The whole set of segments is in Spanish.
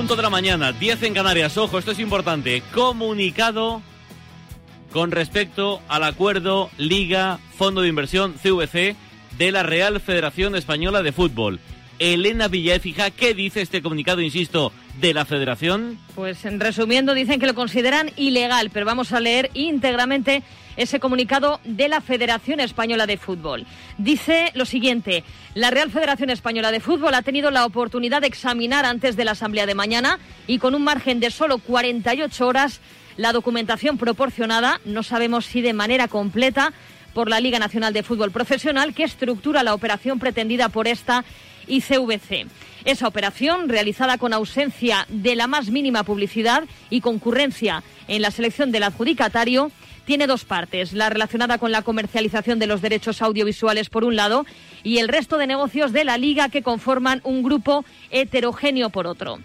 11 en punto de la mañana, 10 en Canarias. Ojo, esto es importante. Comunicado con respecto al acuerdo Liga Fondo de Inversión CVC de la Real Federación Española de Fútbol. Elena Villaefija, ¿qué dice este comunicado, insisto, de la Federación? Pues en resumiendo, dicen que lo consideran ilegal, pero vamos a leer íntegramente ese comunicado de la Federación Española de Fútbol. Dice lo siguiente, la Real Federación Española de Fútbol ha tenido la oportunidad de examinar antes de la asamblea de mañana y con un margen de solo 48 horas la documentación proporcionada, no sabemos si de manera completa, por la Liga Nacional de Fútbol Profesional, que estructura la operación pretendida por esta ICVC. Esa operación, realizada con ausencia de la más mínima publicidad y concurrencia en la selección del adjudicatario, tiene dos partes, la relacionada con la comercialización de los derechos audiovisuales por un lado y el resto de negocios de la liga que conforman un grupo heterogéneo por otro.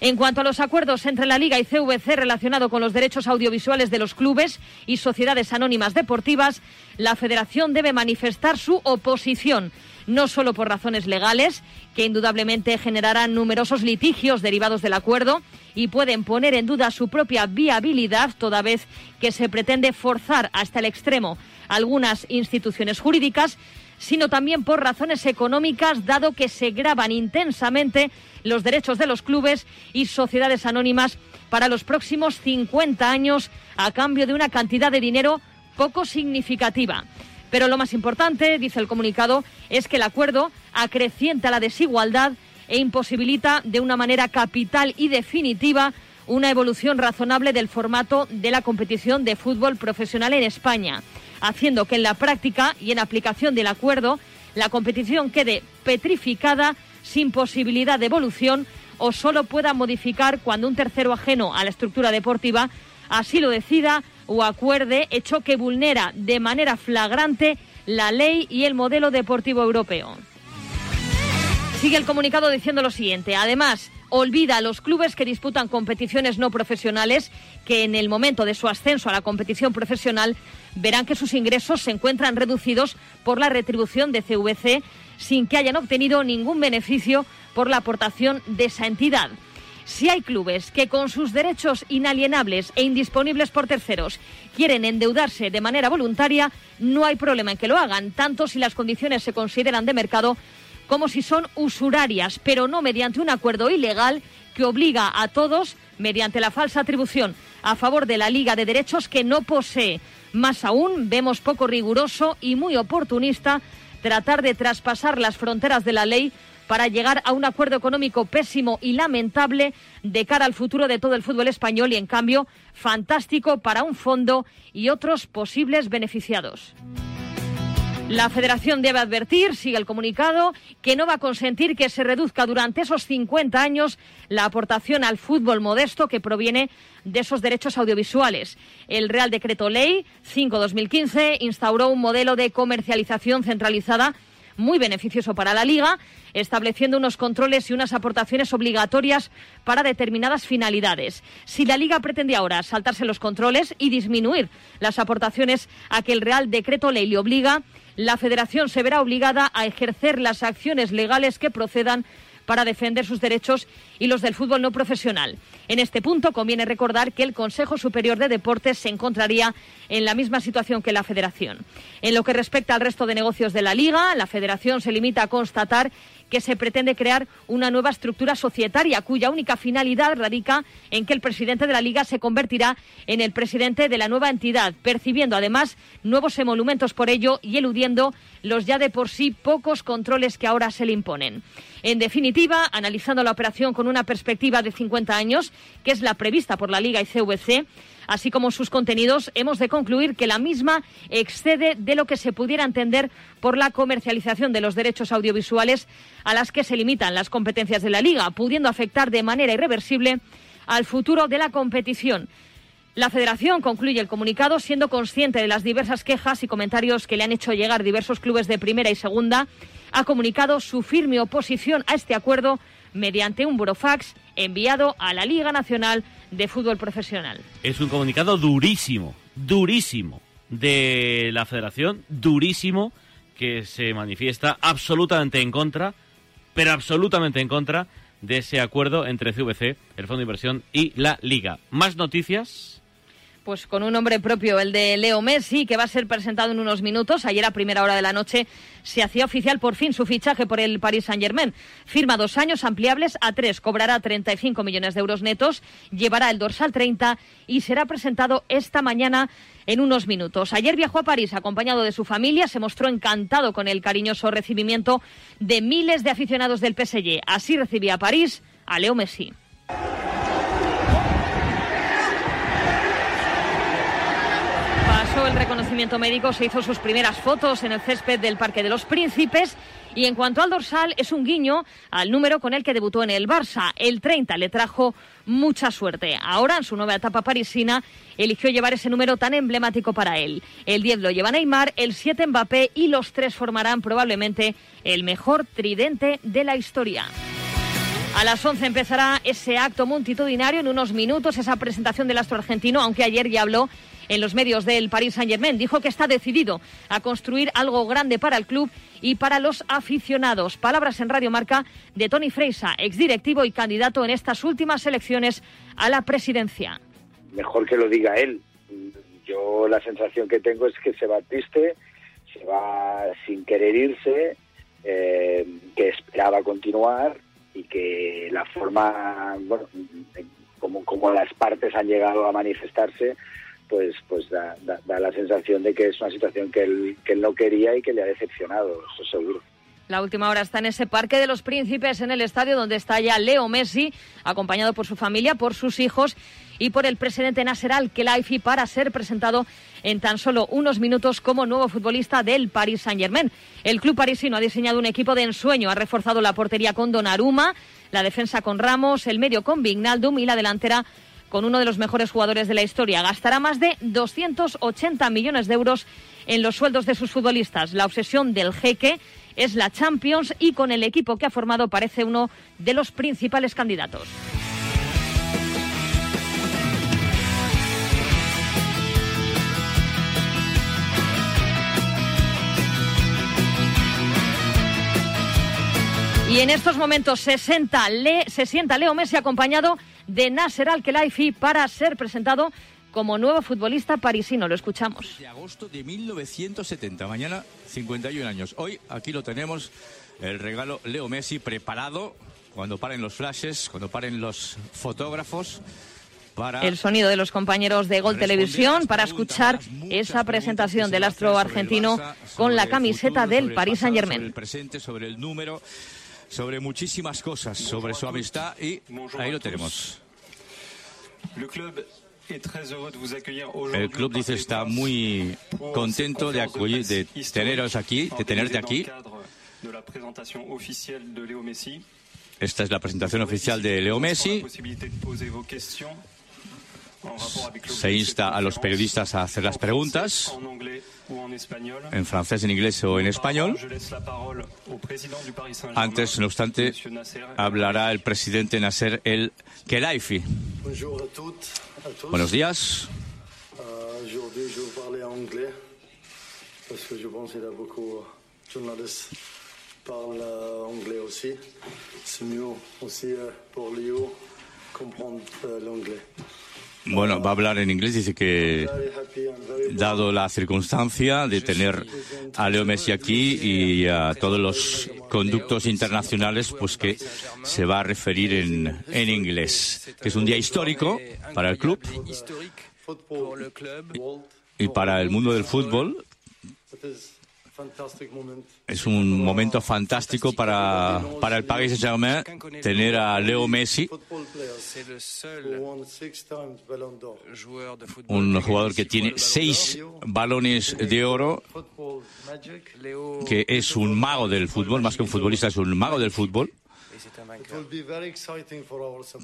En cuanto a los acuerdos entre la Liga y CVC relacionado con los derechos audiovisuales de los clubes y sociedades anónimas deportivas, la Federación debe manifestar su oposición, no solo por razones legales, que indudablemente generarán numerosos litigios derivados del acuerdo y pueden poner en duda su propia viabilidad, toda vez que se pretende forzar hasta el extremo algunas instituciones jurídicas, sino también por razones económicas, dado que se graban intensamente los derechos de los clubes y sociedades anónimas para los próximos 50 años a cambio de una cantidad de dinero poco significativa. Pero lo más importante, dice el comunicado, es que el acuerdo acrecienta la desigualdad e imposibilita de una manera capital y definitiva una evolución razonable del formato de la competición de fútbol profesional en España haciendo que en la práctica y en aplicación del acuerdo la competición quede petrificada sin posibilidad de evolución o solo pueda modificar cuando un tercero ajeno a la estructura deportiva así lo decida o acuerde, hecho que vulnera de manera flagrante la ley y el modelo deportivo europeo. Sigue el comunicado diciendo lo siguiente. Además, olvida a los clubes que disputan competiciones no profesionales que en el momento de su ascenso a la competición profesional verán que sus ingresos se encuentran reducidos por la retribución de CVC sin que hayan obtenido ningún beneficio por la aportación de esa entidad. Si hay clubes que con sus derechos inalienables e indisponibles por terceros quieren endeudarse de manera voluntaria, no hay problema en que lo hagan, tanto si las condiciones se consideran de mercado como si son usurarias, pero no mediante un acuerdo ilegal que obliga a todos, mediante la falsa atribución a favor de la Liga de Derechos que no posee. Más aún, vemos poco riguroso y muy oportunista tratar de traspasar las fronteras de la ley para llegar a un acuerdo económico pésimo y lamentable de cara al futuro de todo el fútbol español y, en cambio, fantástico para un fondo y otros posibles beneficiados. La federación debe advertir, sigue el comunicado, que no va a consentir que se reduzca durante esos 50 años la aportación al fútbol modesto que proviene de esos derechos audiovisuales. El Real Decreto Ley 5-2015 instauró un modelo de comercialización centralizada muy beneficioso para la Liga, estableciendo unos controles y unas aportaciones obligatorias para determinadas finalidades. Si la Liga pretende ahora saltarse los controles y disminuir las aportaciones a que el Real Decreto Ley le obliga, la Federación se verá obligada a ejercer las acciones legales que procedan para defender sus derechos y los del fútbol no profesional. En este punto conviene recordar que el Consejo Superior de Deportes se encontraría en la misma situación que la Federación. En lo que respecta al resto de negocios de la Liga, la Federación se limita a constatar que se pretende crear una nueva estructura societaria cuya única finalidad radica en que el presidente de la Liga se convertirá en el presidente de la nueva entidad, percibiendo además nuevos emolumentos por ello y eludiendo los ya de por sí pocos controles que ahora se le imponen. En definitiva, analizando la operación con una perspectiva de 50 años, que es la prevista por la Liga y CVC, así como sus contenidos, hemos de concluir que la misma excede de lo que se pudiera entender por la comercialización de los derechos audiovisuales a las que se limitan las competencias de la Liga, pudiendo afectar de manera irreversible al futuro de la competición. La Federación concluye el comunicado siendo consciente de las diversas quejas y comentarios que le han hecho llegar diversos clubes de primera y segunda. Ha comunicado su firme oposición a este acuerdo mediante un burofax enviado a la Liga Nacional de Fútbol Profesional. Es un comunicado durísimo, durísimo de la Federación, durísimo, que se manifiesta absolutamente en contra, pero absolutamente en contra de ese acuerdo entre CVC, el Fondo de Inversión y la Liga. Más noticias pues con un nombre propio, el de Leo Messi, que va a ser presentado en unos minutos. Ayer a primera hora de la noche se hacía oficial por fin su fichaje por el Paris Saint-Germain. Firma dos años ampliables a tres, cobrará 35 millones de euros netos, llevará el dorsal 30 y será presentado esta mañana en unos minutos. Ayer viajó a París acompañado de su familia, se mostró encantado con el cariñoso recibimiento de miles de aficionados del PSG. Así recibía a París a Leo Messi. Reconocimiento médico, se hizo sus primeras fotos en el césped del Parque de los Príncipes y en cuanto al dorsal es un guiño al número con el que debutó en el Barça. El 30 le trajo mucha suerte. Ahora, en su nueva etapa parisina, eligió llevar ese número tan emblemático para él. El 10 lo lleva Neymar, el 7 Mbappé y los tres formarán probablemente el mejor tridente de la historia. A las 11 empezará ese acto multitudinario. En unos minutos esa presentación del astro argentino, aunque ayer ya habló en los medios del Paris Saint-Germain. Dijo que está decidido a construir algo grande para el club y para los aficionados. Palabras en Radio Marca de Tony Freisa, exdirectivo y candidato en estas últimas elecciones a la presidencia. Mejor que lo diga él. Yo la sensación que tengo es que se va triste, se va sin querer irse, eh, que esperaba continuar y que la forma, bueno, como, como las partes han llegado a manifestarse, pues pues da, la sensación de que es una situación que él, que él no quería y que le ha decepcionado, eso seguro. La última hora está en ese Parque de los Príncipes, en el estadio donde está ya Leo Messi, acompañado por su familia, por sus hijos y por el presidente Nasser Al-Khelaifi para ser presentado en tan solo unos minutos como nuevo futbolista del Paris Saint-Germain. El club parisino ha diseñado un equipo de ensueño, ha reforzado la portería con Donnarumma, la defensa con Ramos, el medio con Vignaldum y la delantera con uno de los mejores jugadores de la historia. Gastará más de 280 millones de euros en los sueldos de sus futbolistas. La obsesión del jeque es la Champions y con el equipo que ha formado parece uno de los principales candidatos. Y en estos momentos se sienta, se sienta Leo Messi acompañado de Nasser Al-Khelaifi para ser presentado como nuevo futbolista parisino. Lo escuchamos. De agosto de 1970, mañana 51 años. Hoy aquí lo tenemos, el regalo Leo Messi preparado cuando paren los flashes, cuando paren los fotógrafos. Para el sonido de los compañeros de Gol Televisión para escuchar esa presentación del astro argentino con la camiseta del Paris Saint Germain. Sobre el presente, sobre el número, sobre muchísimas cosas, sobre su amistad y ahí lo tenemos. El club dice está muy contento de, de teneros aquí, de tenerte aquí. Esta es la presentación oficial de Leo Messi. Se insta a los periodistas a hacer las preguntas en francés, en inglés o en español. Antes, no obstante, hablará el presidente Nasser El Khelaifi. Buenos días. Bueno, va a hablar en inglés. Dice que, dado la circunstancia de tener a Leo Messi aquí y a todos los conductos internacionales, pues que se va a referir en, en inglés. Que es un día histórico para el club y para el mundo del fútbol. Es un momento fantástico para, para el Paris Saint-Germain tener a Leo Messi, un jugador que tiene seis balones de oro, que es un mago del fútbol, más que un futbolista, es un mago del fútbol.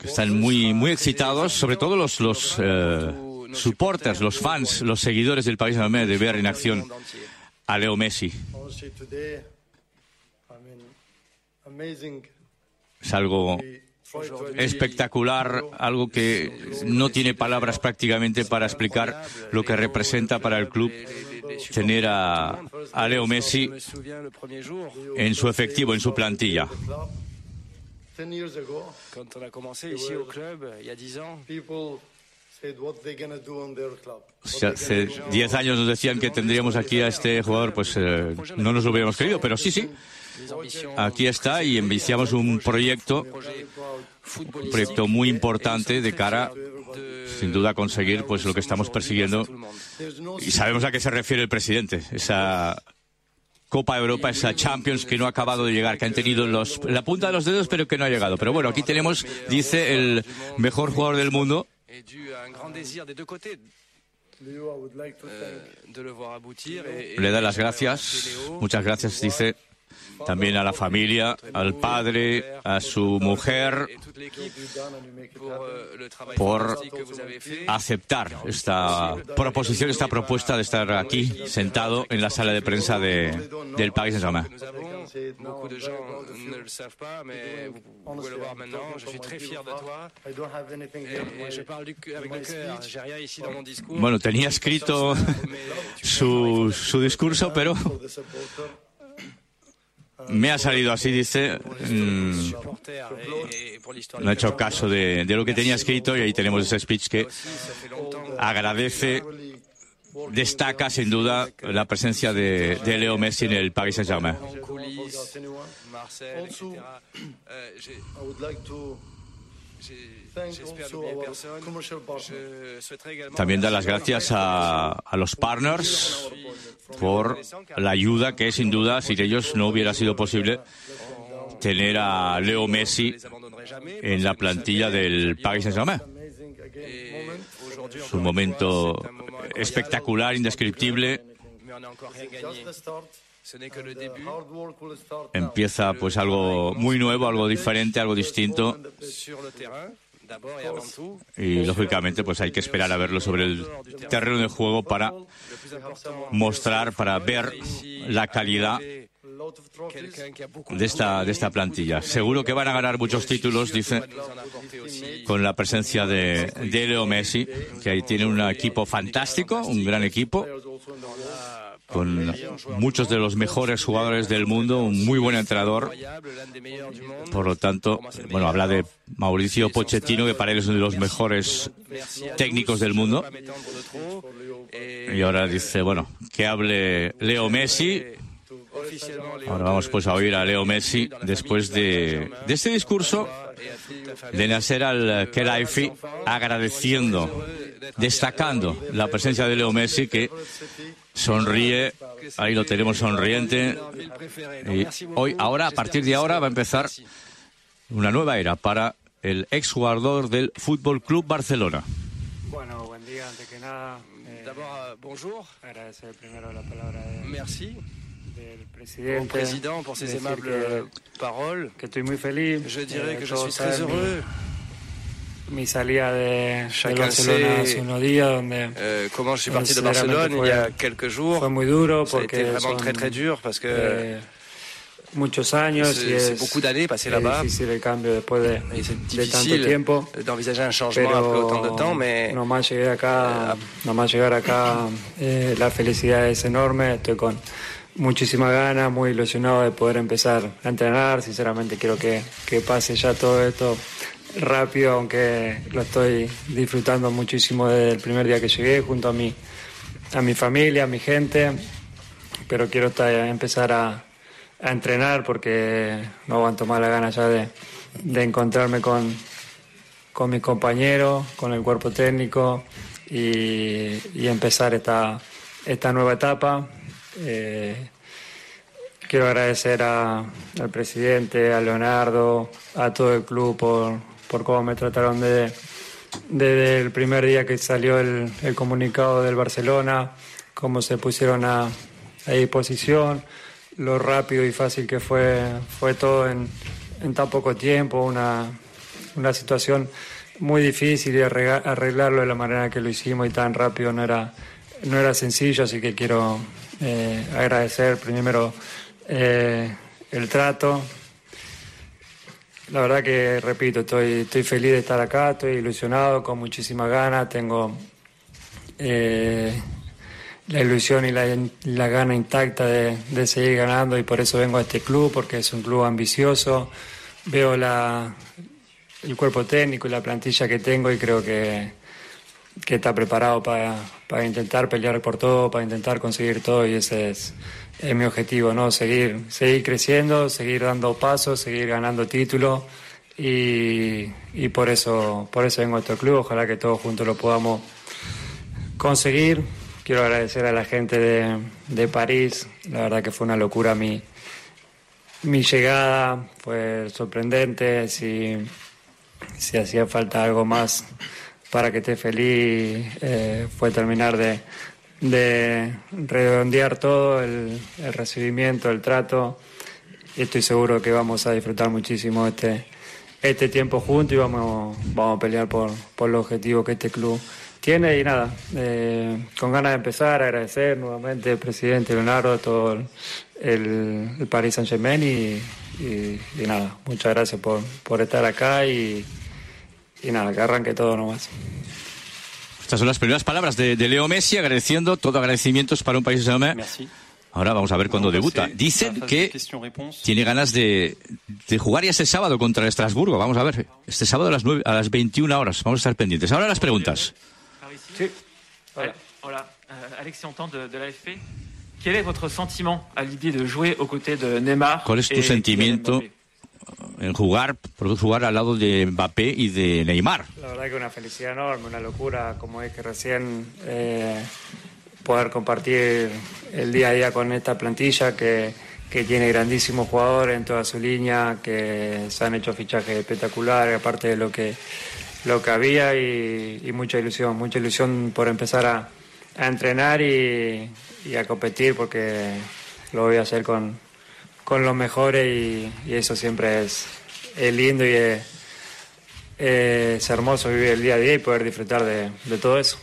Están muy, muy excitados, sobre todo los, los eh, supporters, los fans, los seguidores del Saint-Germain de ver en acción a Leo Messi. Es algo espectacular, algo que no tiene palabras prácticamente para explicar lo que representa para el club tener a, a Leo Messi en su efectivo, en su plantilla. Quand hace 10 años nos decían que tendríamos aquí a este jugador, pues eh, no nos lo hubiéramos creído, pero sí, sí. Aquí está y iniciamos un proyecto, un proyecto muy importante de cara, sin duda, a conseguir pues lo que estamos persiguiendo. Y sabemos a qué se refiere el presidente, esa Copa Europa, esa Champions que no ha acabado de llegar, que han tenido los, la punta de los dedos, pero que no ha llegado. Pero bueno, aquí tenemos, dice, el mejor jugador del mundo, le da las gracias, muchas gracias, dice también a la familia, al padre, a su mujer, por aceptar esta proposición, esta propuesta de estar aquí sentado en la sala de prensa de, del Paris Saint-Germain. Bueno, tenía escrito su, su discurso, pero me ha salido así, dice. Mm, no he hecho caso de, lo que tenía escrito y ahí tenemos ese speech que agradece, destaca sin duda la presencia de, Leo Messi en el Paris Saint-Germain. También da las gracias a, a los partners por la ayuda que sin duda, sin ellos no hubiera sido posible tener a Leo Messi en la plantilla del Paris Saint-Germain. Es un momento espectacular, indescriptible. Empieza pues algo muy nuevo, algo diferente, algo distinto. Y lógicamente pues hay que esperar a verlo sobre el terreno de juego para mostrar, para ver la calidad de esta, de esta plantilla. Seguro que van a ganar muchos títulos, dice, con la presencia de, de Leo Messi, que ahí tiene un equipo fantástico, un gran equipo con muchos de los mejores jugadores del mundo, un muy buen entrenador. Por lo tanto, bueno, habla de Mauricio Pochettino, que para él es uno de los mejores técnicos del mundo. Y ahora dice, bueno, que hable Leo Messi. Ahora vamos pues a oír a Leo Messi después de, este discurso de Nasser al-Khelaifi agradeciendo, destacando la presencia de Leo Messi que sonríe, ahí lo tenemos sonriente. Y hoy, ahora, a partir de ahora, va a empezar una nueva era para el exjugador del Fútbol Club Barcelona. Bueno, buen día, antes que nada. Eh, D'abord, bonjour. Agradecer primero la palabra de, Merci. del presidente. Pour ses aimables paroles. Que estoy muy feliz. Je dirais eh, que je suis très heureux. mi salida de, de Barcelona hace unos días donde euh, comment je suis parti de Barcelone il y a quelques jours fue muy duro porque vraiment très très dur parce que eh, muchos años y es, beaucoup d'années passées là-bas. difícil el cambio después de, de tanto tiempo. d'envisager un changement pero après autant de temps, mais nomás llegué acá, nomás llegar acá, eh, la felicidad es enorme. Estoy con muchísima ganas, muy ilusionado de poder empezar a entrenar. Sinceramente quiero que, que pase ya todo esto rápido, aunque lo estoy disfrutando muchísimo desde el primer día que llegué, junto a mi, a mi familia, a mi gente, pero quiero empezar a, entrenar porque no aguanto más la gana ya de, encontrarme con, con mis compañeros, con el cuerpo técnico y, empezar esta, esta nueva etapa. Eh, quiero agradecer al presidente, a Leonardo, a todo el club por, por cómo me trataron desde de, el primer día que salió el, el, comunicado del Barcelona, cómo se pusieron a, a, disposición, lo rápido y fácil que fue, fue todo en, en tan poco tiempo, una, una situación muy difícil y arreglarlo de la manera que lo hicimos y tan rápido no era, no era sencillo, así que quiero eh, agradecer primero eh, el trato, la verdad que, repito, estoy, estoy feliz de estar acá, estoy ilusionado, con muchísimas ganas, tengo eh, la ilusión y la, la gana intacta de, de, seguir ganando y por eso vengo a este club, porque es un club ambicioso, veo la, el cuerpo técnico y la plantilla que tengo y creo que, que está preparado para, para intentar pelear por todo, para intentar conseguir todo y ese es, es mi objetivo, ¿no? Seguir, seguir creciendo, seguir dando pasos, seguir ganando títulos y, y por eso, por eso vengo a este club. Ojalá que todos juntos lo podamos conseguir. Quiero agradecer a la gente de, de París. La verdad que fue una locura mi, mi llegada. Fue sorprendente. Si, si hacía falta algo más para que esté feliz, eh, fue terminar de, de redondear todo, el, recibimiento, el trato. Estoy seguro que vamos a disfrutar muchísimo este, este tiempo juntos y vamos, vamos a pelear por, por el objetivo que este club tiene. Y nada, eh, con ganas de empezar, agradecer nuevamente al presidente Leonardo, a todo el, Paris Saint Germain y, y, y, nada, muchas gracias por, por estar acá y, y nada, que arranque todo nomás. Estas son las primeras palabras de, de Leo Messi agradeciendo, todo agradecimientos para un país de Merci. Ahora vamos a ver cuándo debuta. Dicen que tiene ganas de, de, jugar ya este sábado contra el Estrasburgo. Vamos a ver, este sábado a las, 9, a las 21 horas. Vamos a estar pendientes. Ahora las preguntas. Sí. Hola. Hola. Uh, Alexis de, de l'AFP. Quel est votre sentiment à l'idée de jouer aux côtés de Neymar ¿Cuál es tu sentimiento en jugar, por jugar al lado de Mbappé y de Neymar? La verdad que una felicidad enorme, una locura, como dije recién. Eh, poder compartir el día a día con esta plantilla que, que, tiene grandísimos jugadores en toda su línea, que se han hecho fichajes espectaculares, aparte de lo que, lo que había y, y mucha ilusión, mucha ilusión por empezar a, a entrenar y, y, a competir porque lo voy a hacer con, con los mejores y, y eso siempre es, es lindo y es, es, hermoso vivir el día a día y poder disfrutar de, de todo eso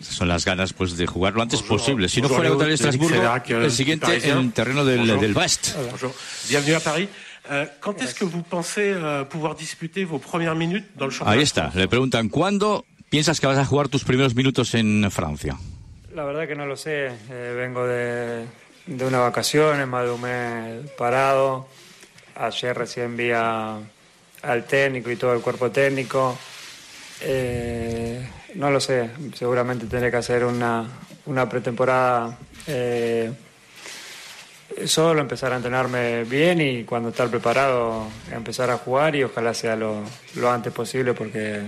son las ganas pues de jugar lo antes bonjour, posible. Si no fuera contra el Estrasburgo, el siguiente en terreno del, del West. Bonjour. Bienvenue à Paris. Euh, quand est-ce que vous pensez euh, pouvoir disputer vos premières minutes dans le championnat Ahí está. Le preguntan ¿cuándo piensas que vas a jugar tus primeros minutos en Francia? La verdad que no lo sé. Eh, vengo de, de unas vacaciones, más de un mes parado. Ayer recién vi a, al técnico y todo el cuerpo técnico. Eh, no lo sé, seguramente tendré que hacer una, una pretemporada eh, solo, empezar a entrenarme bien y cuando estar preparado empezar a jugar y ojalá sea lo, lo antes posible porque,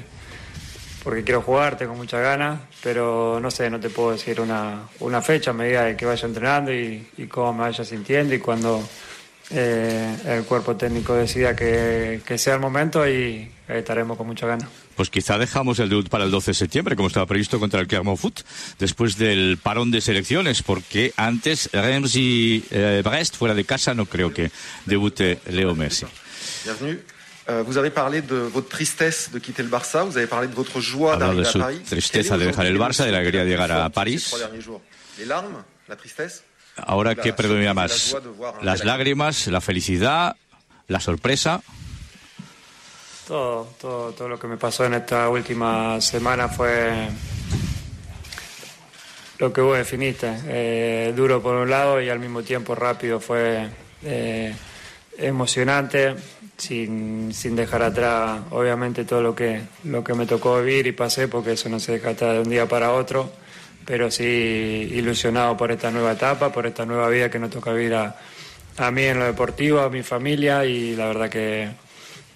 porque quiero jugar, tengo muchas ganas, pero no sé, no te puedo decir una, una fecha a medida de que vaya entrenando y, y cómo me vaya sintiendo y cuando eh, el cuerpo técnico decida que, que sea el momento y estaremos con mucha ganas. Pues quizá dejamos el debut para el 12 de septiembre, como estaba previsto contra el Clermont Foot, después del parón de selecciones, porque antes Reims y eh, Brest, fuera de casa, no creo que debute Leo Messi. Bienvenue. Uh, vous avez parlé de votre tristesse de quitter el Barça, vous avez parlé de votre joie d'arriver à Paris. tristeza de dejar el Barça, de la alegría de llegar a París. Les larmes, la tristesse. Ahora, ¿qué predomina más? Las lágrimas, la felicidad, la sorpresa. Todo, todo, todo lo que me pasó en esta última semana fue lo que vos definiste. Eh, duro por un lado y al mismo tiempo rápido. Fue eh, emocionante, sin, sin, dejar atrás, obviamente, todo lo que, lo que me tocó vivir y pasé, porque eso no se deja atrás de un día para otro. Pero sí ilusionado por esta nueva etapa, por esta nueva vida que nos toca vivir a, a mí en lo deportivo, a mi familia y la verdad que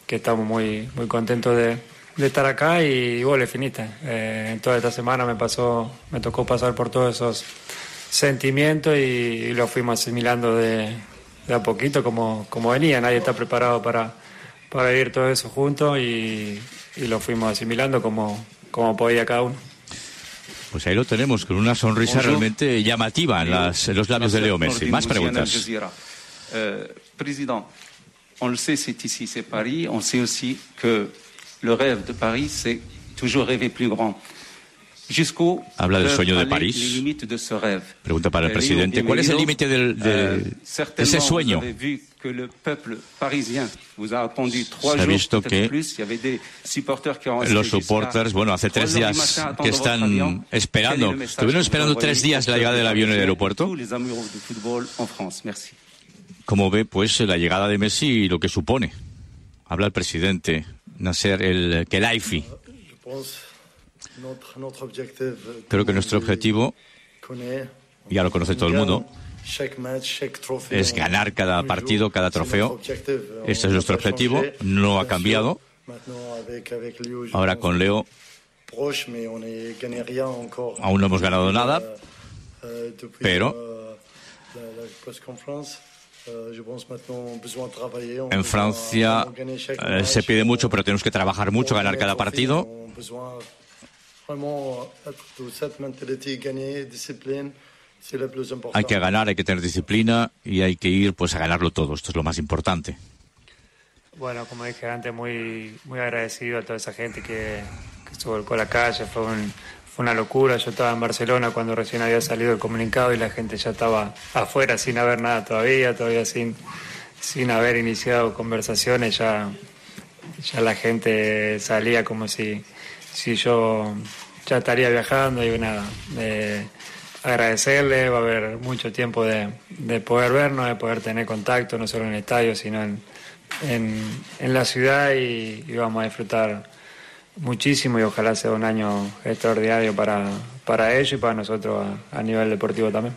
que estamos muy, muy contentos de, de estar acá y, y vos le finiste. Eh, toda esta semana me pasó, me tocó pasar por todos esos sentimientos y lo fuimos asimilando de, de, a poquito como, como venía. Nadie está preparado para, para vivir todo eso juntos y, y lo fuimos asimilando como, como podía cada uno. Pues ahí lo tenemos, con una sonrisa Bonjour. realmente llamativa en, las, en, los labios de Leo Messi. Más preguntas. Euh, président, on le sait, c'est ici, c'est Paris. On sait aussi que le rêve de Paris, c'est toujours rêver plus grand. Habla del sueño de París. Pregunta para el presidente, ¿cuál es el límite de, de ese sueño? Se ha visto que los supporters, bueno, hace tres días que están esperando, estuvieron esperando tres días la llegada del avión en el aeropuerto. Cómo ve pues la llegada de Messi y lo que supone. Habla el presidente Nasser el Khelaifi. Creo que nuestro objetivo, ya lo conoce todo el mundo, es ganar cada partido, cada trofeo. Este es nuestro objetivo, no ha cambiado. Ahora con Leo aún no hemos ganado nada, pero en Francia eh, se pide mucho, pero tenemos que trabajar mucho, ganar cada partido. Hay que ganar, hay que tener disciplina y hay que ir pues a ganarlo todo. Esto es lo más importante. Bueno, como dije antes, muy, muy agradecido a toda esa gente que, que estuvo con la calle. Fue, fue una locura. Yo estaba en Barcelona cuando recién había salido el comunicado y la gente ya estaba afuera sin haber nada todavía, todavía sin, sin haber iniciado conversaciones. Ya, ya la gente salía como si, si yo ya estaría viajando y nada. Eh, agradecerle, va a haber mucho tiempo de, de, poder vernos, de poder tener contacto, no solo en el estadio, sino en, en, la ciudad y, vamos a disfrutar muchísimo y ojalá sea un año extraordinario para, para ellos y para nosotros a, nivel deportivo también.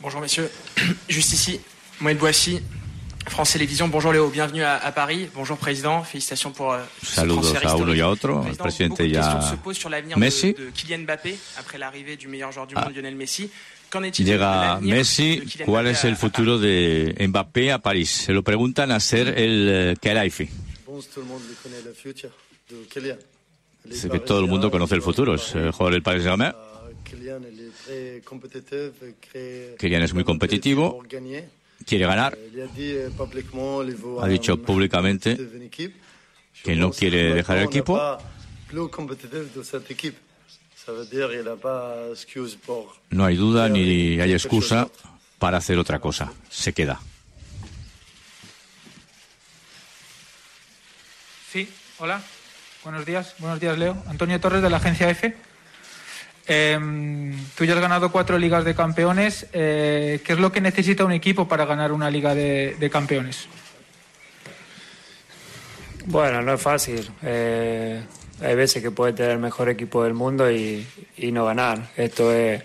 Bonjour messieurs, juste ici, Mohamed Bouachi, France Télévisions. Bonjour Léo, bienvenue à, à, Paris. Bonjour Président, félicitations pour euh, Saludos ce a uno y a otro, al presidente y a Messi. De, de Kylian Mbappé après l'arrivée du meilleur joueur du monde, ah. Lionel Messi. Llega Messi, ¿cuál es el futuro de Mbappé a París? Se lo preguntan a ser el uh, Khelaifi. Dice que todo el mundo conoce el futuro, es el jugador del Paris Saint-Germain. Kylian es muy competitivo, quiere ganar. Ha dicho públicamente que no quiere dejar el equipo. No hay duda ni hay excusa para hacer otra cosa. Se queda. Sí, hola. Buenos días. Buenos días, Leo. Antonio Torres de la agencia EFE. Eh, tú ya has ganado cuatro ligas de campeones. Eh, ¿Qué es lo que necesita un equipo para ganar una liga de, campeones? Bueno, no es fácil. Eh, hay veces que puede tener el mejor equipo del mundo y, no ganar. Esto es,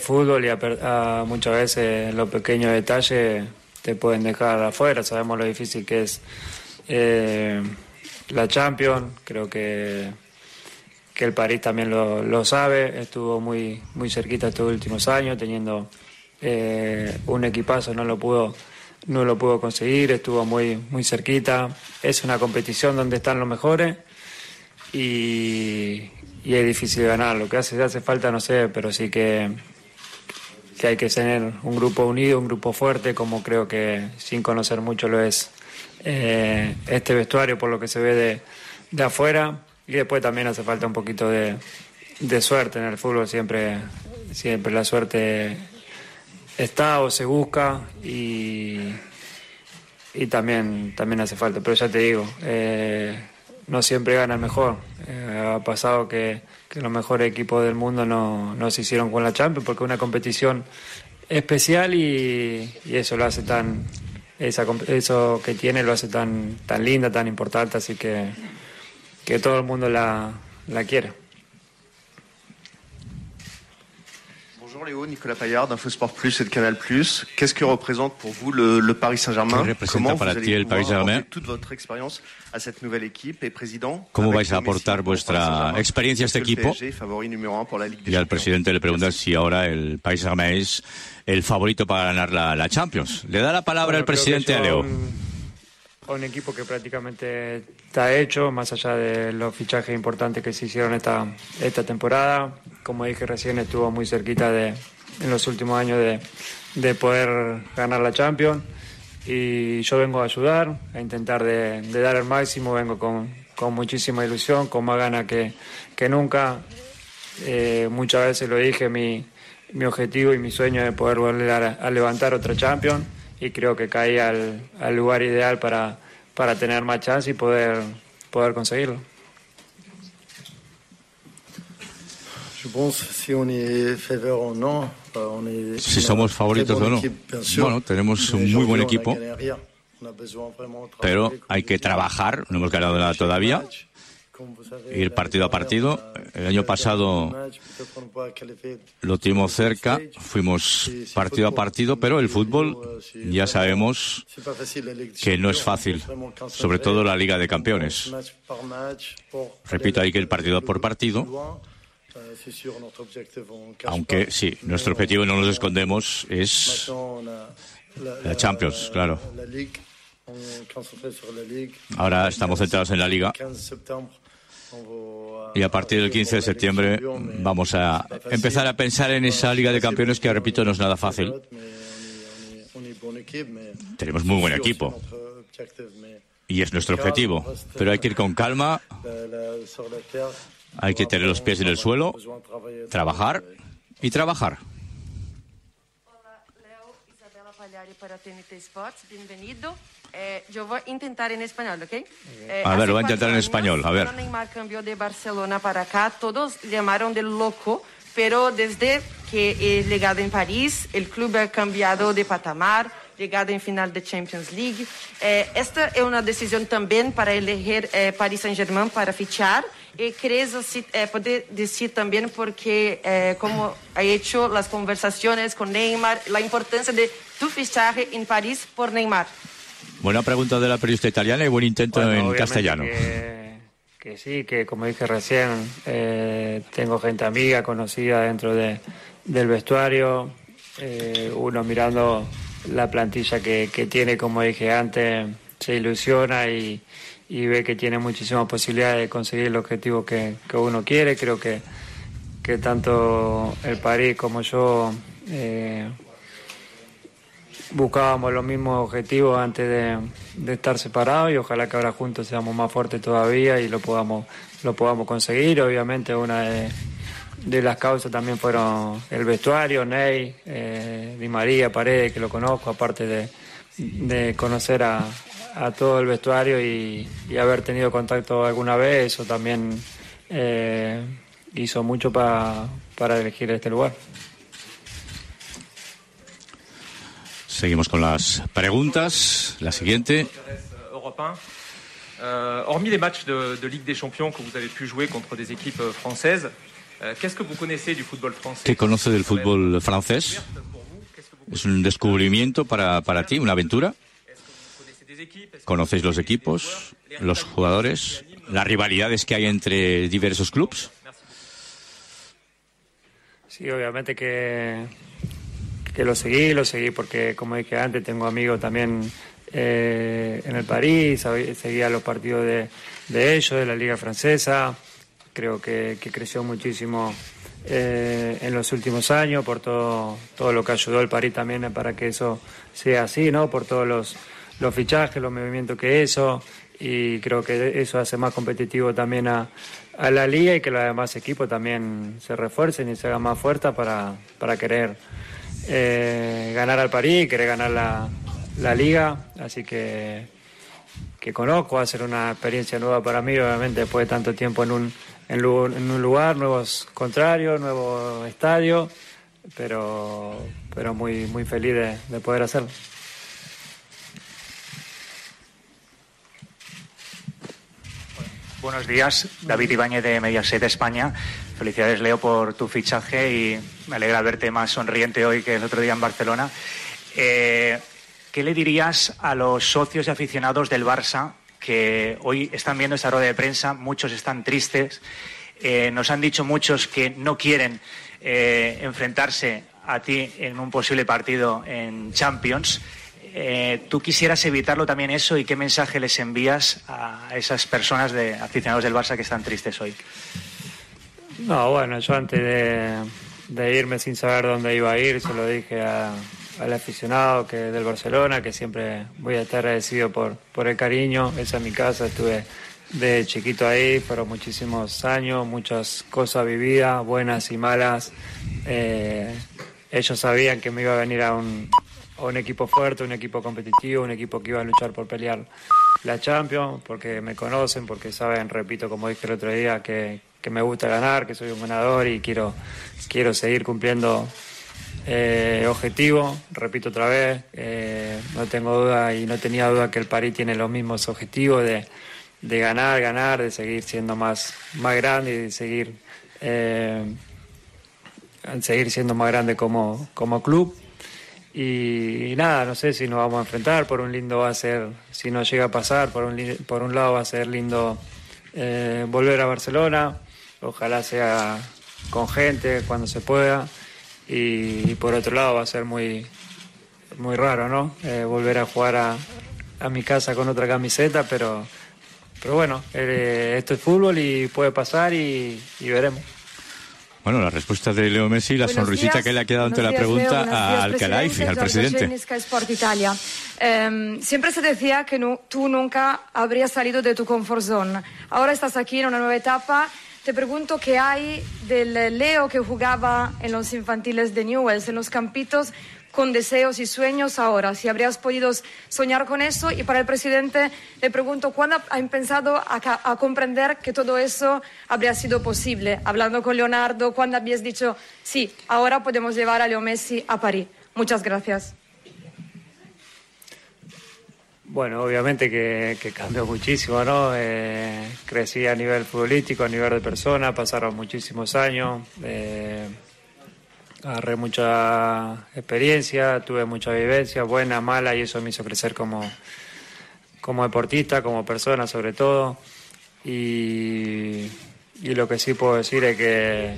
fútbol y a muchas veces los pequeños detalles te pueden dejar afuera. Sabemos lo difícil que es eh, la Champions. Creo que, que el París también lo, lo, sabe. Estuvo muy, muy cerquita estos últimos años, teniendo eh, un equipazo, no lo pudo no lo pudo conseguir, estuvo muy, muy cerquita. Es una competición donde están los mejores y, es difícil ganar. Lo que hace, hace falta, no sé, pero sí que, que hay que tener un grupo unido, un grupo fuerte, como creo que sin conocer mucho lo es eh, este vestuario, por lo que se ve de, de, afuera. Y después también hace falta un poquito de, de suerte en el fútbol, siempre, siempre la suerte está o se busca y, y también, también hace falta. Pero ya te digo, eh, no siempre gana el mejor. Eh, ha pasado que, que, los mejores equipos del mundo no, no, se hicieron con la Champions porque es una competición especial y, y eso lo hace tan esa, eso que tiene lo hace tan tan linda, tan importante, así que que todo el mundo la, la quiere. Bonjour Léo, Nicolas Paillard d'Infosport Plus et de Canal Plus. Qu'est-ce que représente pour vous le, le Paris Saint-Germain Comment vous allez el Paris toute votre expérience à cette nouvelle équipe et président ¿Cómo vais a aportar vuestra experiencia a este equipo? Y al presidente le preguntan si ahora el Paris Saint-Germain es el favorito para ganar la, la Champions. Le da la palabra bueno, al presidente a Un equipo que prácticamente está hecho, más allá de los fichajes importantes que se hicieron esta, esta temporada. Como dije recién, estuvo muy cerquita de, en los últimos años de, de poder ganar la Champions. Y yo vengo a ayudar, a intentar de, de dar el máximo, vengo con, con, muchísima ilusión, con más ganas que, que nunca. Eh, muchas veces lo dije, mi, mi objetivo y mi sueño es poder volver a, a levantar otra Champions y creo que caí al, al lugar ideal para, para, tener más chance y poder, poder conseguirlo. Si somos favoritos o no. Bueno, tenemos un muy buen equipo, pero hay que trabajar. No hemos ganado nada todavía. Ir partido a partido. El año pasado lo tuvimos cerca, fuimos partido a partido, pero el fútbol ya sabemos que no es fácil, sobre todo la Liga de Campeones. Repito, hay que ir partido por partido. Aunque sí, nuestro objetivo, no nos escondemos, es la Champions, claro. Ahora estamos centrados en la Liga. Y a partir del 15 de septiembre vamos a empezar a pensar en esa Liga de Campeones que, repito, no es nada fácil. Tenemos muy buen equipo. Y es nuestro objetivo. Pero hay que ir con calma. Hay que tener los pies en el suelo, trabajar y trabajar. para TNT Sports, bienvenido. Eh, yo voy a intentar en español, ¿ok? Eh, a ver, lo voy a intentar en español, a ver. Neymar cambió de Barcelona para acá, todos llamaron de loco, pero desde que es llegado en París, el club ha cambiado de patamar, llegado en final de Champions League. Eh, esta es una decisión también para elegir eh, Paris Saint-Germain para fichar. Y crees eh, poder decir también porque eh, como ha hecho las conversaciones con Neymar, la importancia de tu fichaje en París por Neymar. Buena pregunta de la periodista italiana y buen intento en castellano. Que, sí, que como dije recién, eh, tengo gente amiga, conocida dentro de, del vestuario, eh, uno mirando la plantilla que, que, tiene, como dije antes, se ilusiona y, y, ve que tiene muchísimas posibilidades de conseguir el objetivo que, que uno quiere. Creo que, que tanto el París como yo eh, buscábamos los mismos objetivos antes de, estar separados y ojalá que ahora juntos seamos más fuertes todavía y lo podamos, lo podamos conseguir. Obviamente una de, las causas también fueron el vestuario, Ney, eh, Di María, Paredes, que lo conozco, aparte de, conocer a, todo el vestuario y, haber tenido contacto alguna vez, eso también eh, hizo mucho pa, para elegir este lugar. Seguimos con las preguntas. La siguiente. Euh, hormis les matchs de, de, Ligue des Champions que vous avez pu jouer contre des équipes françaises, euh, qu'est-ce que vous connaissez du football français ¿Qué conoce del fútbol francés? ¿Es un descubrimiento para, para ti, una aventura? ¿Conocéis los equipos, los jugadores, las rivalidades que hay entre diversos clubes? Sí, obviamente que que lo seguí, lo seguí porque, como dije antes, tengo amigos también eh, en el París, seguía los partidos de, de, ellos, de la Liga Francesa. Creo que, creció muchísimo eh, en los últimos años por todo, todo lo que ayudó el París también para que eso sea así, ¿no? Por todos los, los fichajes, los movimientos que eso. Y creo que eso hace más competitivo también a, a la liga y que los demás equipos también se refuercen y se hagan más fuertes para, para querer eh, ganar al París, querer ganar la, la, liga, así que, que conozco, va a ser una experiencia nueva para mí, obviamente después de tanto tiempo en un, en, en un lugar, nuevos contrarios, nuevo estadio, pero, pero muy, muy feliz de, de poder hacerlo. Buenos días, David Ibáñez de Mediaset España. Felicidades, Leo, por tu fichaje y me alegra verte más sonriente hoy que el otro día en Barcelona. Eh, ¿Qué le dirías a los socios y aficionados del Barça que hoy están viendo esta rueda de prensa? Muchos están tristes. Eh, nos han dicho muchos que no quieren eh, enfrentarse a ti en un posible partido en Champions. ¿Tú quisieras evitarlo también eso y qué mensaje les envías a esas personas de aficionados del Barça que están tristes hoy? No, bueno, yo antes de, irme sin saber dónde iba a ir, se lo dije al aficionado que del Barcelona, que siempre voy a estar agradecido por, por el cariño. Esa es mi casa, estuve de chiquito ahí, fueron muchísimos años, muchas cosas vividas, buenas y malas. Eh, ellos sabían que me iba a venir a un, a un equipo fuerte, un equipo competitivo, un equipo que iba a luchar por pelear la Champions, porque me conocen, porque saben, repito, como dije el otro día, que, que me gusta ganar, que soy un ganador y quiero, quiero seguir cumpliendo eh, objetivos. Repito otra vez, eh, no tengo duda y no tenía duda que el París tiene los mismos objetivos de, de ganar, ganar, de seguir siendo más, más grande y de seguir, eh, seguir siendo más grande como, como club. Y, nada, no sé si nos vamos a enfrentar, por un lindo va a ser, si nos llega a pasar, por un, por un lado va a ser lindo eh, volver a Barcelona, ojalá sea con gente cuando se pueda, y, por otro lado va a ser muy, muy raro, ¿no? Eh, volver a jugar a, a, mi casa con otra camiseta, pero, pero bueno, eh, esto es fútbol y puede pasar y, y veremos. Bueno, la respuesta de Leo Messi, la sonrisita que le ha quedado ante la pregunta a al al presidente. Sport Italia. Eh, siempre se decía que no, tú nunca habrías salido de tu comfort zone. Ahora estás aquí en una nueva etapa. Te pregunto qué hay del Leo que jugaba en los infantiles de Newells, en los campitos con deseos y sueños ahora, si habrías podido soñar con eso. Y para el presidente le pregunto, ¿cuándo han pensado a, comprender que todo eso habría sido posible? Hablando con Leonardo, ¿cuándo habías dicho, sí, ahora podemos llevar a Leo Messi a París? Muchas gracias. Bueno, obviamente que, cambió muchísimo, ¿no? Eh, crecí a nivel futbolístico, a nivel de persona, pasaron muchísimos años. Eh, agarré mucha experiencia, tuve mucha vivencia, buena, mala, y eso me hizo crecer como, como deportista, como persona sobre todo. Y, lo que sí puedo decir es que,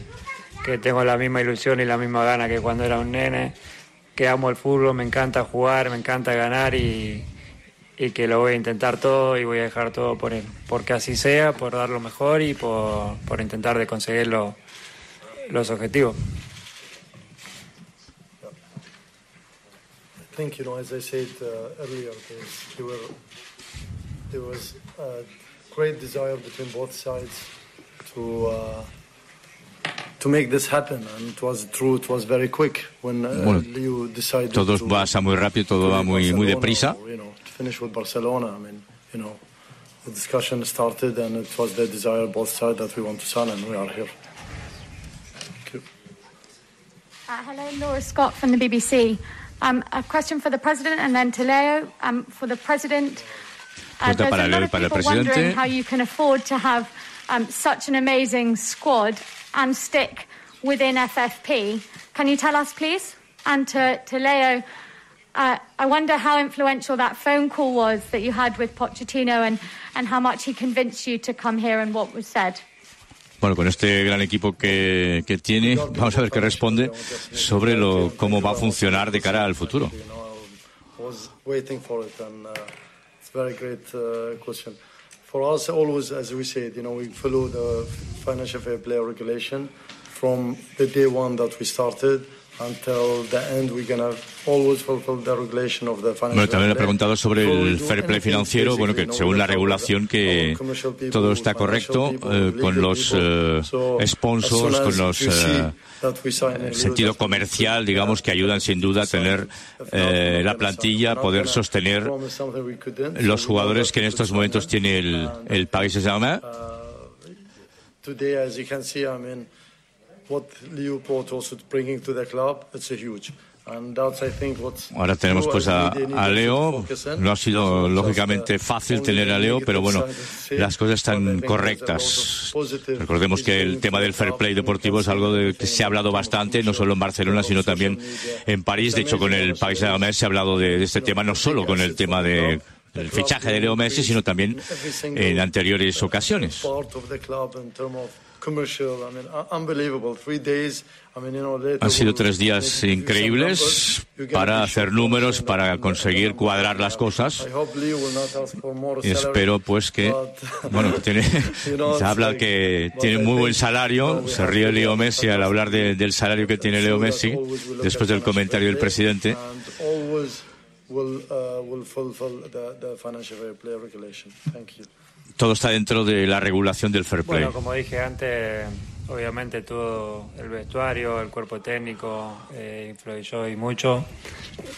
que tengo la misma ilusión y la misma gana que cuando era un nene, que amo el fútbol, me encanta jugar, me encanta ganar y, y que lo voy a intentar todo y voy a dejar todo por él, porque así sea, por dar lo mejor y por, por intentar de conseguir los objetivos. think, you know, as I said uh, earlier, there, were, there was a great desire between both sides to uh, to make this happen, and it was true. It was very quick when uh, bueno, Liu decided todo to, pasa muy rápido, todo va muy muy deprisa. you know, finish with Barcelona. I mean, you know, the discussion started, and it was the desire both sides that we want to sign, and we are here. Thank Uh, hello, Laura Scott from the BBC. Um, a question for the president and then to Leo. Um, for the president, uh, there's a lot of people wondering how you can afford to have um, such an amazing squad and stick within FFP. Can you tell us, please? And to, to Leo, uh, I wonder how influential that phone call was that you had with Pochettino and, and how much he convinced you to come here and what was said. Bueno, con este gran equipo que, que tiene, vamos a ver qué responde sobre lo, cómo va a funcionar de cara al futuro. For us, always, as we said, you know, we follow the financial fair play regulation from the day one that we started. Bueno, también le he preguntado sobre el fair play financiero, bueno, que según la regulación que todo está correcto eh, con los eh, sponsors, con los eh, sentido comercial, digamos, que ayudan sin duda a tener la plantilla, poder sostener los jugadores que en estos momentos tiene el, el Paris Saint-Germain. Ahora tenemos pues a, Leo. No ha sido lógicamente fácil tener a Leo, pero bueno, las cosas están correctas. Recordemos que el tema del fair play deportivo es algo de que se ha hablado bastante, no solo en Barcelona, sino también en París. De hecho, con el País de se ha hablado de, este tema, no solo con el tema de el fichaje de Leo Messi, sino también en anteriores ocasiones. Han sido tres días increíbles para hacer números, para conseguir cuadrar las cosas. Y espero pues que, bueno, tiene, se habla que tiene muy buen salario. Se ríe Leo Messi al hablar del salario que tiene Leo Messi después del comentario del presidente. Todo está dentro de la regulación del fair play. Bueno, como dije antes, obviamente todo el vestuario, el cuerpo técnico eh, influyó y mucho.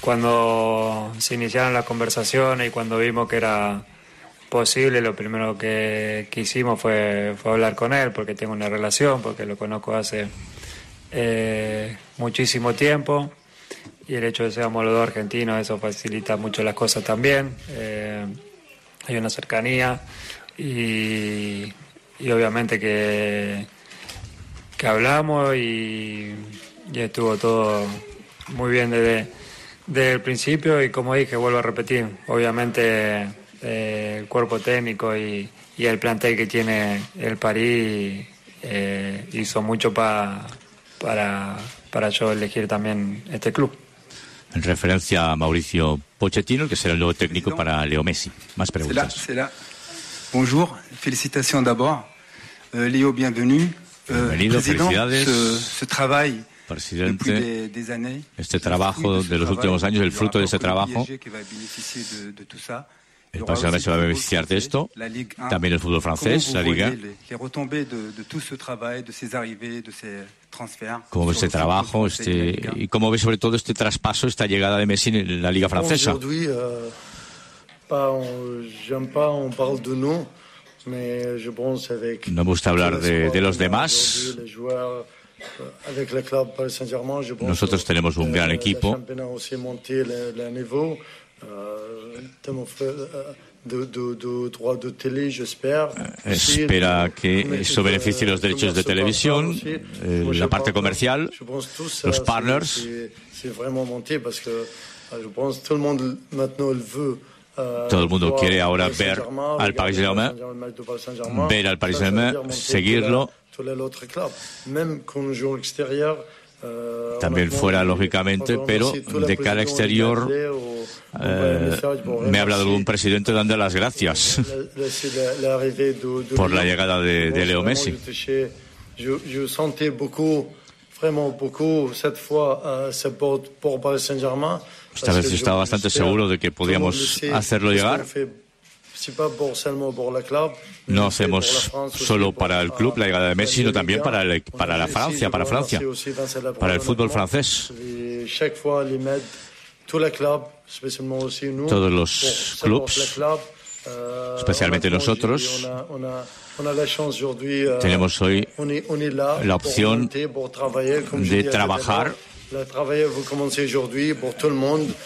Cuando se iniciaron las conversaciones y cuando vimos que era posible, lo primero que, hicimos fue, fue, hablar con él, porque tengo una relación, porque lo conozco hace eh, muchísimo tiempo. Y el hecho de ser los dos argentinos, eso facilita mucho las cosas también. Eh, hay una cercanía y, y obviamente que, que hablamos y, y estuvo todo muy bien desde, desde el principio y como dije, vuelvo a repetir, obviamente eh, el cuerpo técnico y, y, el plantel que tiene el París eh, hizo mucho pa, para, para yo elegir también este club. En referencia a Mauricio Pochettino, que será el nuevo técnico para Leo Messi. Más preguntas. C'est là, Bonjour, félicitations d'abord. Euh, Léo, bienvenue. Euh, président. Ce, ce travail Presidente, depuis des, des années, este trabajo de los últimos años, el fruto de ese trabajo, de, de tout ça. el Paris Saint-Germain se va a beneficiar de esto, La Ligue 1. también el fútbol Comment francés, vous la Liga. voyez les, les retombées de, de tout ce travail, de ces arrivées, de ces transferts ¿Cómo ves este trabajo este, Ligue 1? y cómo ves sobre todo este traspaso, esta llegada de Messi en la Liga francesa? Aujourd'hui, euh, pas, on- j'aime pas, on parle de nous, mais je pense avec. No me gusta hablar de, de los demás. aujourd'hui, les joueurs, euh, avec le club Paris Saint-Germain, je pense. Nosotros tenemos un gran Le equipo. championnat aussi monté le, le niveau. Euh, tellement fait, euh, de, de, de droits de télé, j'espère. Aussi, Espera de- que de- eso beneficie los derechos de televisión, aussi. eh, Moi, je la parte pense- comercial, je pense tout ça, los c'est- partners. c'est- C'est vraiment monté parce que euh, je pense que tout le monde maintenant le veut. Euh, Todo el mundo quiere ahora ver al Paris Saint-Germain, ver al Paris Saint-Germain, seguirlo. euh, También fuera, lógicamente, pero de cara al exterior, eh, me ha hablado algún presidente dando las gracias por la llegada de, de Leo Messi. Esta vez estaba bastante seguro de que podíamos hacerlo llegar. No hacemos solo para el club la llegada de Messi, sino también para, 1. el- para la Francia, para Francia, para el fútbol francés. Todos los clubs, euh, especialmente nosotros, euh, Tenemos hoy la opción de trabajar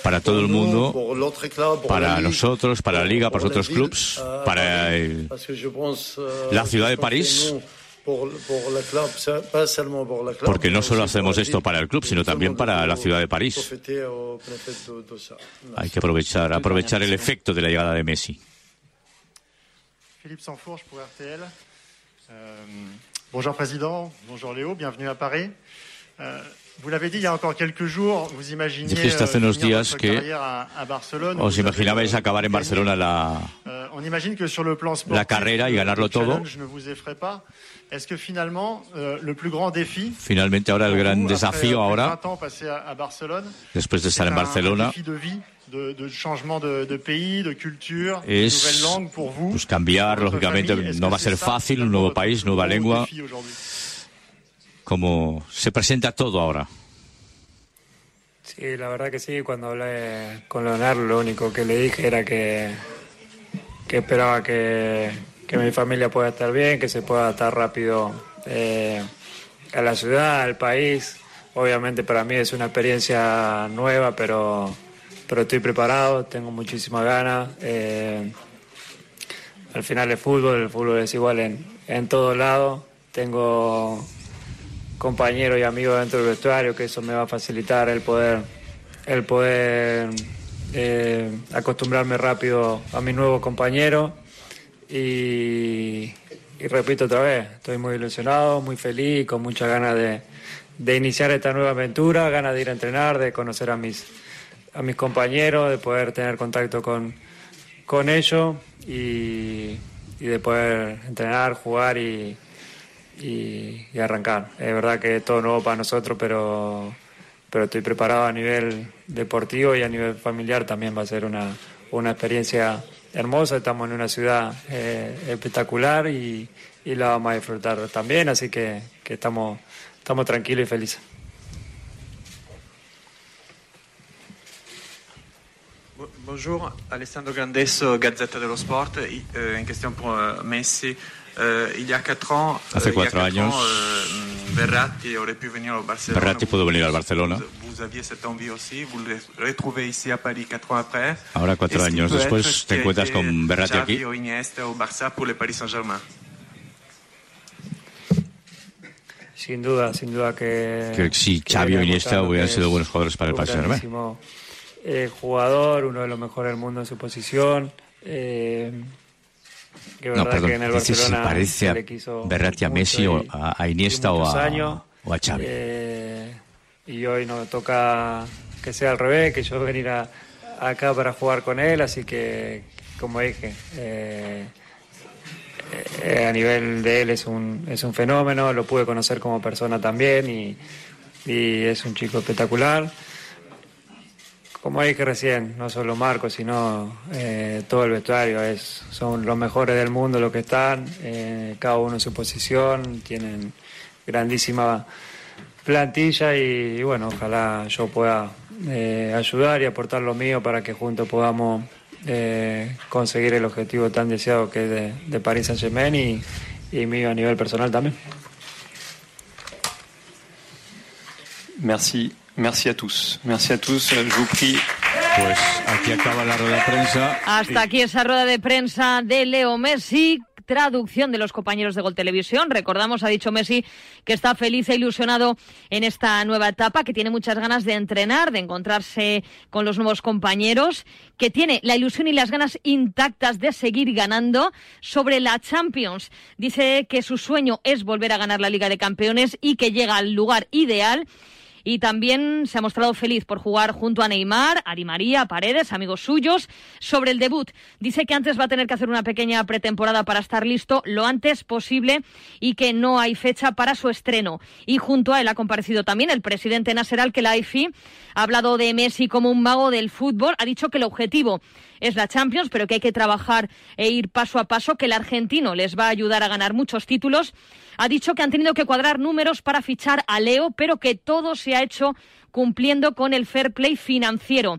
Para todo el mundo, pour l'autre club, pour la para nosotros, para la Liga, para los pour otros la ville, clubs, euh, para el- euh, la ciudad de París. Porque no solo hacemos esto para el club, sino también para la ciudad de París. Hay que aprovechar, aprovechar el efecto de la llegada de Messi. Philippe Sanfourche pour RTL. Euh, bonjour Président, bonjour Léo, bienvenue à Paris. Euh, Dijiste hace unos días que os imaginabais acabar en Barcelona la, la carrera y ganarlo todo. Finalmente ahora el gran desafío ahora, después de estar en Barcelona, de, de, changement de, de, pays, de culture, de nouvelle langue pour vous. Va un nuevo país, nueva lengua. Como se presenta todo ahora. Sí, la verdad que sí. Cuando hablé con Leonardo, lo único que le dije era que, que esperaba que, que mi familia pueda estar bien, que se pueda adaptar rápido eh, a la ciudad, al país. Obviamente para mí es una experiencia nueva, pero, pero estoy preparado, tengo muchísimas ganas. eh, al final el fútbol, el fútbol es igual en, en todos lados. Tengo compañeros y amigos dentro del vestuario, que eso me va a facilitar el poder, el poder eh, acostumbrarme rápido a mi nuevo compañero. Y, repito otra vez, estoy muy ilusionado, muy feliz, con muchas ganas de, de iniciar esta nueva aventura, ganas de ir a entrenar, de conocer a mis, a mis compañeros, de poder tener contacto con, con ellos y de poder entrenar, jugar y, y, y arrancar. Es verdad que es todo nuevo para nosotros, pero, pero estoy preparado a nivel deportivo y a nivel familiar también va a ser una, una experiencia hermosa. Estamos en una ciudad eh, espectacular y, y la vamos a disfrutar también, así que, que estamos, estamos tranquilos y felices. Bonjour, Alessandro Grandesso, Gazzetta dello Sport. Euh, une question pour euh, Messi. A 4 ans, Hace cuatro años, Verratti aurait pu venir au Barcelona. Verratti pudo venir al Barcelona. Vous aviez cette envie aussi, vous le retrouvez ici à Paris 4 ans après. Ahora, cuatro años después, te encuentras con Verratti Xavi aquí. Sin duda, sin duda que... Que si que Xavi o Iniesta hubieran sido buenos jugadores para el Paris Saint-Germain. eh, jugador, uno de los mejores del mundo en su posición. Eh, que No, perdón, que en el dice si parece a Verratti a Messi o a, Iniesta o a, años. o a Xavi. Eh, y hoy nos toca que sea al revés, que yo venir a- acá para jugar con él, así que, como dije, eh, eh, a nivel de él es un, es un fenómeno, lo pude conocer como persona también y, y es un chico espectacular. Como dije recién, no solo Marco, sino eh, todo el vestuario, es, son los mejores del mundo los que están, eh, cada uno en su posición, tienen grandísima plantilla y, bueno, ojalá yo pueda eh, ayudar y aportar lo mío para que juntos podamos eh, conseguir el objetivo tan deseado que es de, de Paris Saint Germain y, y mío a nivel personal también. Merci, merci à tous. Merci à tous. Je vous prie. Pues aquí acaba la rueda de prensa. Hasta aquí esa rueda de prensa de Leo Messi. Traducción de los compañeros de Gol Televisión. Recordamos, ha dicho Messi que está feliz e ilusionado en esta nueva etapa, que tiene muchas ganas de entrenar, de encontrarse con los nuevos compañeros, que tiene la ilusión y las ganas intactas de seguir ganando sobre la Champions. Dice que su sueño es volver a ganar la Liga de Campeones y que llega al lugar ideal y también se ha mostrado feliz por jugar junto a Neymar, a Di María, Paredes, amigos suyos, sobre el debut. Dice que antes va a tener que hacer una pequeña pretemporada para estar listo lo antes posible y que no hay fecha para su estreno. Y junto a él ha comparecido también el presidente Nasser Al-Khelaifi, ha hablado de Messi como un mago del fútbol, ha dicho que el objetivo es la Champions, pero que hay que trabajar e ir paso a paso, que el argentino les va a ayudar a ganar muchos títulos. Ha dicho que han tenido que cuadrar números para fichar a Leo, pero que todo se ha hecho cumpliendo con el fair play financiero.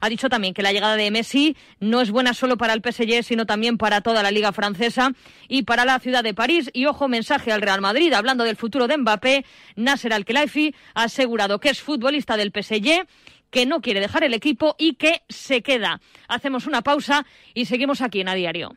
Ha dicho también que la llegada de Messi no es buena solo para el PSG, sino también para toda la Liga Francesa y para la ciudad de París. Y ojo, mensaje al Real Madrid, hablando del futuro de Mbappé, Nasser Al-Khelaifi ha asegurado que es futbolista del PSG que no quiere dejar el equipo y que se queda. Hacemos una pausa y seguimos aquí en A Diario.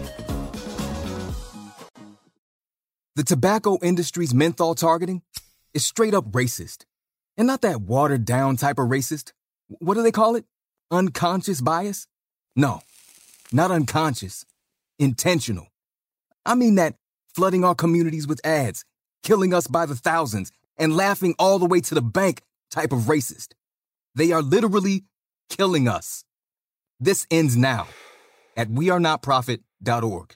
The tobacco industry's menthol targeting is straight up racist. And not that watered down type of racist. What do they call it? Unconscious bias? No, not unconscious. Intentional. I mean that flooding our communities with ads, killing us by the thousands, and laughing all the way to the bank type of racist. They are literally killing us. This ends now at wearenotprofit.org.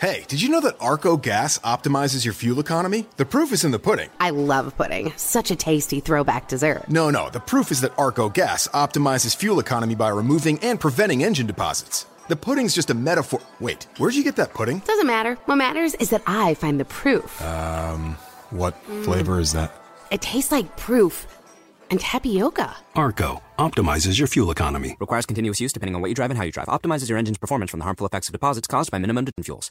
Hey, did you know that Arco Gas optimizes your fuel economy? The proof is in the pudding. I love pudding. Such a tasty throwback dessert. No, no, the proof is that Arco Gas optimizes fuel economy by removing and preventing engine deposits. The pudding's just a metaphor. Wait, where'd you get that pudding? Doesn't matter. What matters is that I find the proof. Um, what flavor is that? It tastes like proof and tapioca. Arco optimizes your fuel economy. Requires continuous use depending on what you drive and how you drive. Optimizes your engine's performance from the harmful effects of deposits caused by minimum fuels.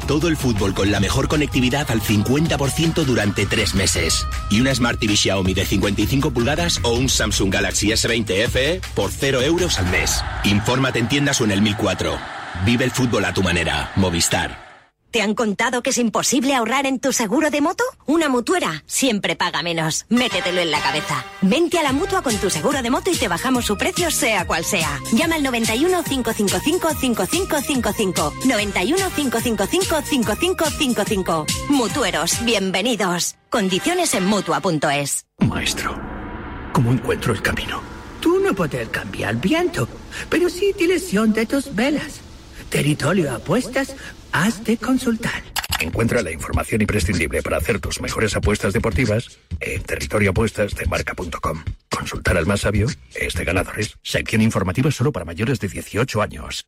todo el fútbol con la mejor conectividad al 50% durante tres meses. Y una Smart TV Xiaomi de 55 pulgadas o un Samsung Galaxy S20 FE por 0 euros al mes. Infórmate en tiendas o en el 1004. Vive el fútbol a tu manera. Movistar. ¿Te han contado que es imposible ahorrar en tu seguro de moto? Una mutuera siempre paga menos. Métetelo en la cabeza. Vente a la mutua con tu seguro de moto y te bajamos su precio sea cual sea. Llama al 91 555 5555. 91 555 5555. Mutueros, bienvenidos. Condiciones en mutua.es. Maestro, ¿cómo encuentro el camino? Tú no puedes cambiar viento, pero sí dirección de tus velas. Territorio Apuestas, has de consultar. Encuentra la información imprescindible para hacer tus mejores apuestas deportivas en territorioapuestas de marca.com. Consultar al más sabio es de ganadores. Sección informativa solo para mayores de 18 años.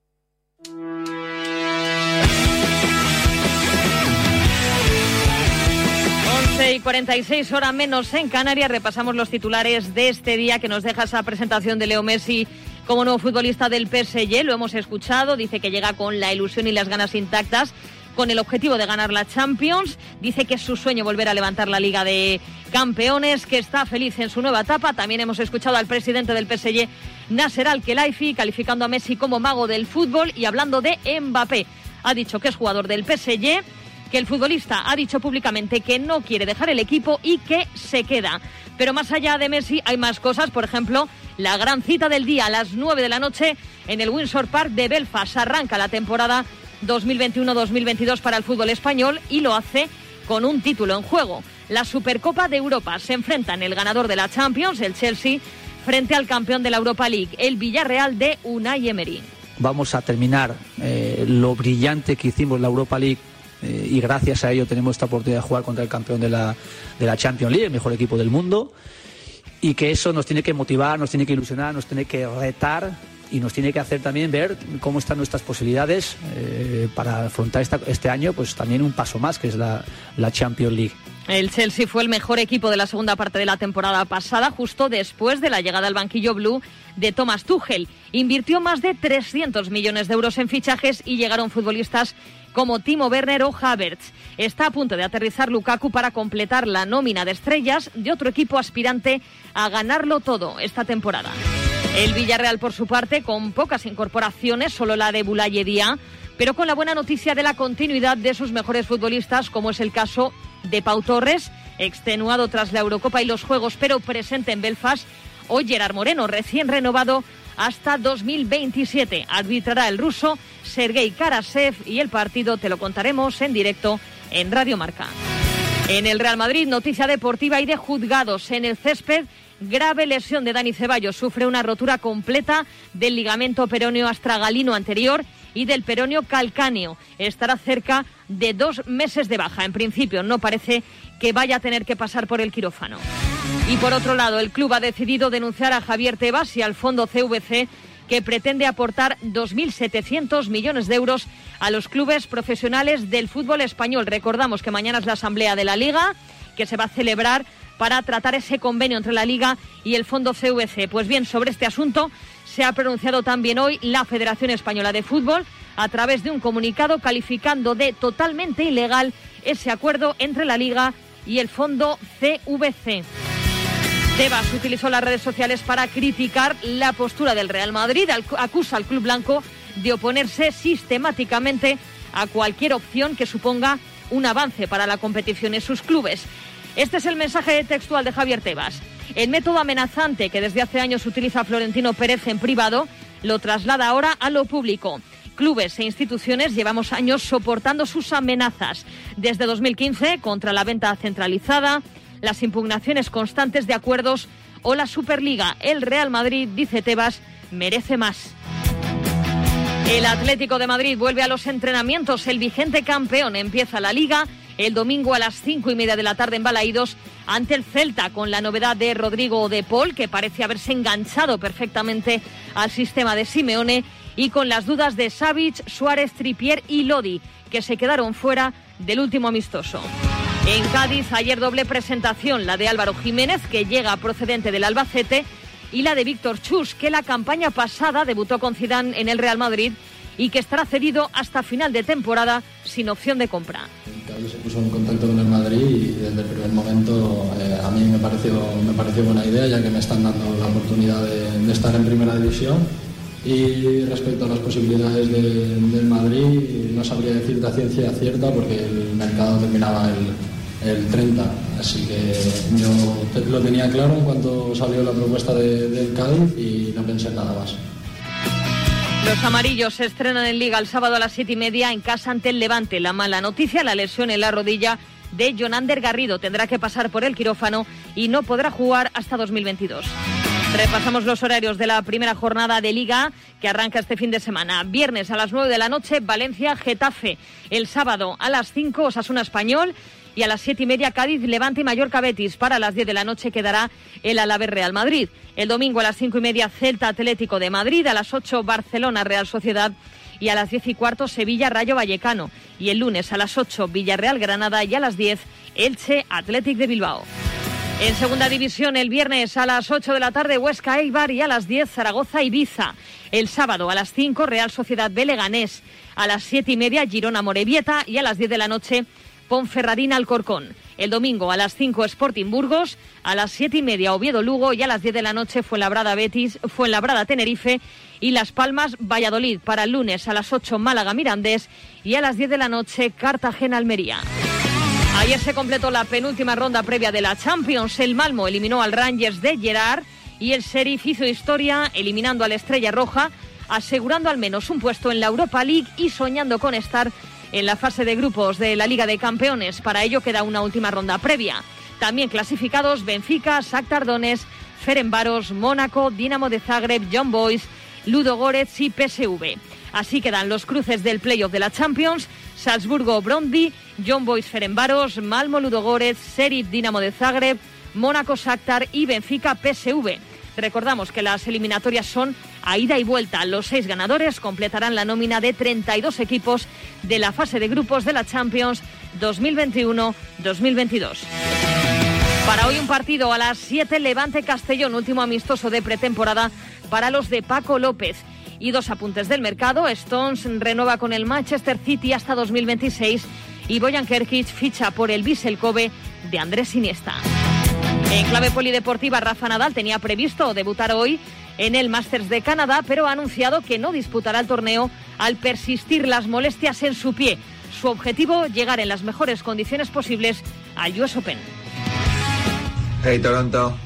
11 y 46 horas menos en Canarias. Repasamos los titulares de este día que nos deja esa presentación de Leo Messi como nuevo futbolista del PSG. Lo hemos escuchado. Dice que llega con la ilusión y las ganas intactas con el objetivo de ganar la Champions. Dice que es su sueño volver a levantar la Liga de Campeones, que está feliz en su nueva etapa. También hemos escuchado al presidente del PSG, Nasser Al-Khelaifi, calificando a Messi como mago del fútbol y hablando de Mbappé. Ha dicho que es jugador del PSG, que el futbolista ha dicho públicamente que no quiere dejar el equipo y que se queda. Pero más allá de Messi hay más cosas, por ejemplo, la gran cita del día a las 9 de la noche en el Windsor Park de Belfast. Arranca la temporada 2021-2022 para el fútbol español y lo hace con un título en juego. La Supercopa de Europa se enfrentan el ganador de la Champions, el Chelsea, frente al campeón de la Europa League, el Villarreal de Unai Emery. Vamos a terminar eh, lo brillante que hicimos en la Europa League eh, y gracias a ello tenemos esta oportunidad de jugar contra el campeón de la, de la Champions League, el mejor equipo del mundo, y que eso nos tiene que motivar, nos tiene que ilusionar, nos tiene que retar y nos tiene que hacer también ver cómo están nuestras posibilidades eh, para afrontar este año, pues también un paso más, que es la, la Champions League. El Chelsea fue el mejor equipo de la segunda parte de la temporada pasada, justo después de la llegada al banquillo blue de Thomas Tuchel. Invirtió más de 300 millones de euros en fichajes y llegaron futbolistas como Timo Werner o Havertz. Está a punto de aterrizar Lukaku para completar la nómina de estrellas de otro equipo aspirante a ganarlo todo esta temporada. El Villarreal, por su parte, con pocas incorporaciones, solo la de Boulaye Dia, pero con la buena noticia de la continuidad de sus mejores futbolistas, como es el caso de Pau Torres, extenuado tras la Eurocopa y los Juegos, pero presente en Belfast, o Gerard Moreno, recién renovado hasta 2027. Arbitrará el ruso Sergei Karasev y el partido te lo contaremos en directo en Radio Marca. En el Real Madrid, noticia deportiva y de juzgados en el césped. Grave lesión de Dani Ceballos. Sufre una rotura completa del ligamento peroneo astragalino anterior y del peroneo calcáneo. Estará cerca de dos meses de baja. En principio, no parece que vaya a tener que pasar por el quirófano. Y por otro lado, el club ha decidido denunciar a Javier Tebas y al fondo CVC que pretende aportar 2.700 millones de euros a los clubes profesionales del fútbol español. Recordamos que mañana es la asamblea de la Liga, que se va a celebrar para tratar ese convenio entre la Liga y el fondo CVC. Pues bien, sobre este asunto se ha pronunciado también hoy la Federación Española de Fútbol a través de un comunicado calificando de totalmente ilegal ese acuerdo entre la Liga y el fondo CVC. Tebas utilizó las redes sociales para criticar la postura del Real Madrid. Acusa al club blanco de oponerse sistemáticamente a cualquier opción que suponga un avance para la competición en sus clubes. Este es el mensaje textual de Javier Tebas. El método amenazante que desde hace años utiliza Florentino Pérez en privado lo traslada ahora a lo público. Clubes e instituciones llevamos años soportando sus amenazas. Desde 2015 contra la venta centralizada, las impugnaciones constantes de acuerdos o la Superliga. El Real Madrid, dice Tebas, merece más. El Atlético de Madrid vuelve a los entrenamientos. El vigente campeón empieza la liga el domingo a las cinco y media de la tarde en Balaídos ante el Celta con la novedad de Rodrigo de Paul que parece haberse enganchado perfectamente al sistema de Simeone y con las dudas de Savic, Suárez, Tripier y Lodi que se quedaron fuera del último amistoso. En Cádiz, ayer doble presentación, la de Álvaro Jiménez, que llega procedente del Albacete, y la de Víctor Chus, que la campaña pasada debutó con Zidane en el Real Madrid y que estará cedido hasta final de temporada sin opción de compra. Cádiz se puso en contacto con el Madrid y desde el primer momento eh, a mí me pareció, me pareció buena idea, ya que me están dando la oportunidad de, estar en primera división. Y respecto a las posibilidades del Madrid, no sabría decir la ciencia cierta porque el mercado terminaba el, el 30. Así que yo lo tenía claro en cuanto salió la propuesta de, del Cádiz y no pensé en nada más. Los amarillos se estrenan en Liga el sábado a las siete y media en casa ante el Levante. La mala noticia, la lesión en la rodilla de Jonander Garrido. Tendrá que pasar por el quirófano y no podrá jugar hasta 2022. Repasamos los horarios de la primera jornada de Liga que arranca este fin de semana. Viernes a las 9 de la noche, Valencia, Getafe. El sábado a las 5, Osasuna Español y a las siete y media Cádiz, Levante y Mallorca Betis. Para las 10 de la noche quedará el Alavés Real Madrid. El domingo a las cinco y media Celta Atlético de Madrid, a las 8 Barcelona Real Sociedad y a las diez y cuarto Sevilla Rayo Vallecano. Y el lunes a las 8 Villarreal Granada y a las 10 Elche Athletic de Bilbao. En segunda división, el viernes a las 8 de la tarde, Huesca Eibar y a las 10, Zaragoza Ibiza. El sábado a las 5, Real Sociedad Beleganés. A las siete y media, Girona Morevieta y a las 10 de la noche, Ponferradina Alcorcón. El domingo a las 5 Sporting Burgos, a las siete y media Oviedo Lugo y a las 10 de la noche Fuenlabrada Betis, Fuenlabrada Tenerife y Las Palmas Valladolid. Para el lunes a las 8 Málaga Mirandés y a las 10 de la noche Cartagena Almería. Ayer se completó la penúltima ronda previa de la Champions. El Malmo eliminó al Rangers de Gerard y el Sheriff hizo historia eliminando a la Estrella Roja, asegurando al menos un puesto en la Europa League y soñando con estar en la fase de grupos de la Liga de Campeones. Para ello queda una última ronda previa. También clasificados Benfica, Shakhtar Donetsk, Ferenbaros, Mónaco, Dinamo de Zagreb, John Boys, Ludo Goretz y PSV. Así quedan los cruces del playoff de la Champions, Salzburgo Brondi, John Boys Ferenbaros, Malmo Ludogorets, Serif Dinamo de Zagreb, Mónaco Shakhtar y Benfica PSV. Recordamos que las eliminatorias son a ida y vuelta. Los seis ganadores completarán la nómina de 32 equipos de la fase de grupos de la Champions 2021-2022. Para hoy un partido a las 7 Levante Castellón, último amistoso de pretemporada para los de Paco López. Y dos apuntes del mercado. Stones renueva con el Manchester City hasta 2026 y Boyan Kerkic ficha por el Vissel Kobe de Andrés Iniesta. En clave polideportiva, Rafa Nadal tenía previsto debutar hoy en el Masters de Canadá, pero ha anunciado que no disputará el torneo al persistir las molestias en su pie. Su objetivo, llegar en las mejores condiciones posibles al US Open. Hey Toronto,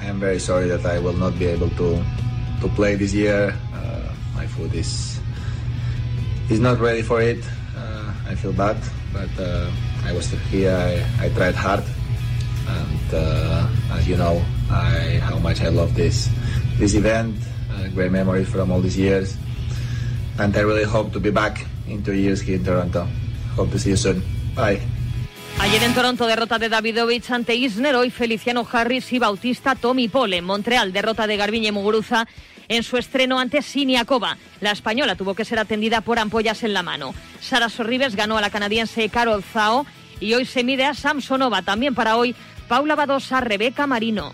I am very sorry that I will not be able to to play this year. my foot is is not ready for it. Uh, I feel bad, but uh, I was here. I tried hard, and uh, as you know, I how much I love this this event. great memories from all these years, and I really hope to be back in two years here in Toronto. Hope to see you soon. Bye. Ayer en Toronto derrota de Davidovich ante Isner, hoy Feliciano Harris y Bautista Tommy Paul. En Montreal derrota de Garbiñe Muguruza en su estreno ante Siniakova. La española tuvo que ser atendida por ampollas en la mano. Sara Sorribes ganó a la canadiense Carol Zhao y hoy se mide a Samsonova. También para hoy, Paula Badosa, Rebeca Marino.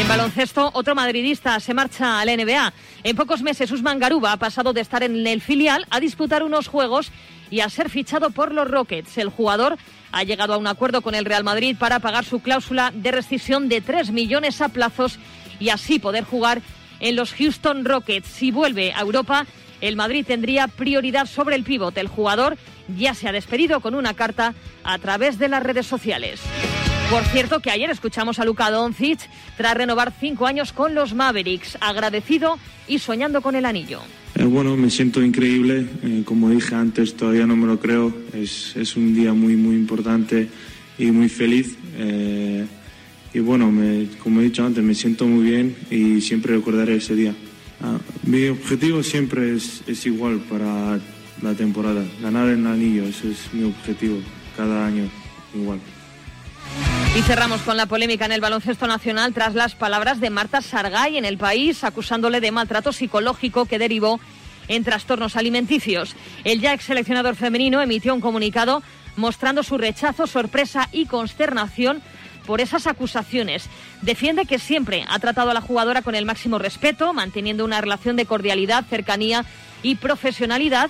En baloncesto, otro madridista se marcha a la NBA. En pocos meses, Usman Garuba ha pasado de estar en el filial a disputar unos juegos y a ser fichado por los Rockets. El jugador ha llegado a un acuerdo con el Real Madrid para pagar su cláusula de rescisión de 3 millones a plazos y así poder jugar en los Houston Rockets. Si vuelve a Europa, el Madrid tendría prioridad sobre el pívot. El jugador ya se ha despedido con una carta a través de las redes sociales. Por cierto, que ayer escuchamos a Luka Doncic tras renovar cinco años con los Mavericks, agradecido y soñando con el anillo. Eh, bueno, me siento increíble. Eh, como dije antes, todavía no me lo creo. Es, es un día muy, muy importante y muy feliz. Eh, y bueno, me, como he dicho antes, me siento muy bien y siempre recordaré ese día. Ah, mi objetivo siempre es, es igual para la temporada, ganar el anillo, ese es mi objetivo cada año igual. Y cerramos con la polémica en el baloncesto nacional tras las palabras de Marta Sargay en el país acusándole de maltrato psicológico que derivó en trastornos alimenticios. El ya ex seleccionador femenino emitió un comunicado mostrando su rechazo, sorpresa y consternación por esas acusaciones. Defiende que siempre ha tratado a la jugadora con el máximo respeto, manteniendo una relación de cordialidad, cercanía y profesionalidad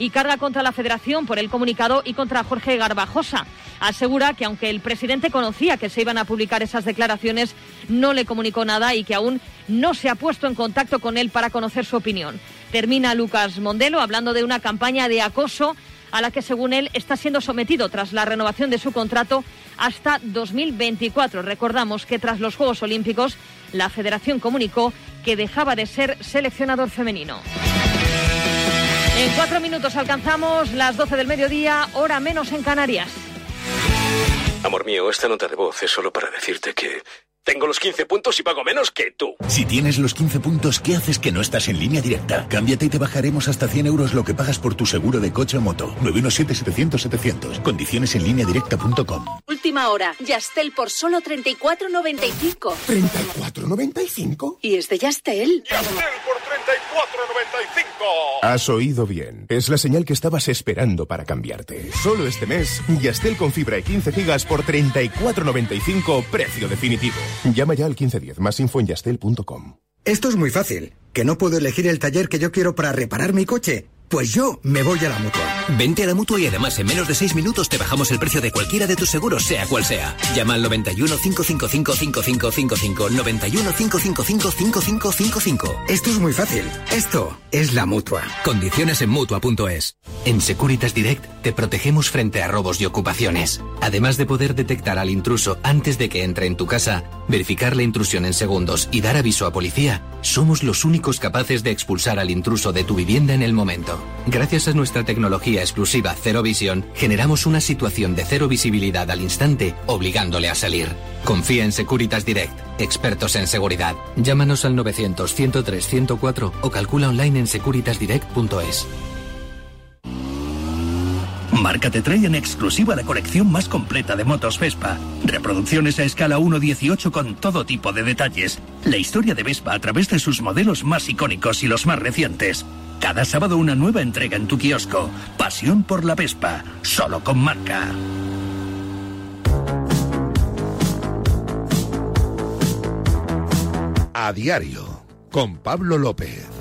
y carga contra la federación por el comunicado y contra Jorge Garbajosa. Asegura que aunque el presidente conocía que se iban a publicar esas declaraciones, no le comunicó nada y que aún no se ha puesto en contacto con él para conocer su opinión. Termina Lucas Mondelo hablando de una campaña de acoso a la que según él está siendo sometido tras la renovación de su contrato hasta 2024. Recordamos que tras los Juegos Olímpicos la federación comunicó que dejaba de ser seleccionador femenino. En cuatro minutos alcanzamos las 12 del mediodía, hora menos en Canarias. Amor mío, esta nota de voz es solo para decirte que tengo los 15 puntos y pago menos que tú. Si tienes los 15 puntos, ¿qué haces que no estás en línea directa? Cámbiate y te bajaremos hasta 100 euros lo que pagas por tu seguro de coche o moto. 917-700-700. Condiciones en línea directa.com. Última hora. Yastel por solo 34.95. ¿34.95? ¿Y es de Yastel? ¡Yastel por 34.95! Has oído bien. Es la señal que estabas esperando para cambiarte. Solo este mes, Yastel con fibra y 15 gigas por 34.95, precio definitivo. Llama ya al 1510, más info en yastel.com. Esto es muy fácil. ¿Que no puedo elegir el taller que yo quiero para reparar mi coche? Pues yo me voy a la mutua. Vente a la mutua y además en menos de 6 minutos te bajamos el precio de cualquiera de tus seguros, sea cual sea. Llama al 91 555 5555. 91 555 5555. Esto es muy fácil. Esto es la mutua. Condiciones en mutua.es. En Securitas Direct te protegemos frente a robos y ocupaciones. Además de poder detectar al intruso antes de que entre en tu casa, verificar la intrusión en segundos y dar aviso a policía, somos los únicos capaces de expulsar al intruso de tu vivienda en el momento. Gracias a nuestra tecnología exclusiva Cero Visión, generamos una situación de cero visibilidad al instante, obligándole a salir. Confía en Securitas Direct, expertos en seguridad. Llámanos al 900 103 104 o calcula online en securitasdirect.es. Marca te trae en exclusiva la colección más completa de motos Vespa. Reproducciones a escala 1.18 con todo tipo de detalles. La historia de Vespa a través de sus modelos más icónicos y los más recientes. Cada sábado una nueva entrega en tu kiosco. Pasión por la Vespa. Solo con marca. A diario, con Pablo López.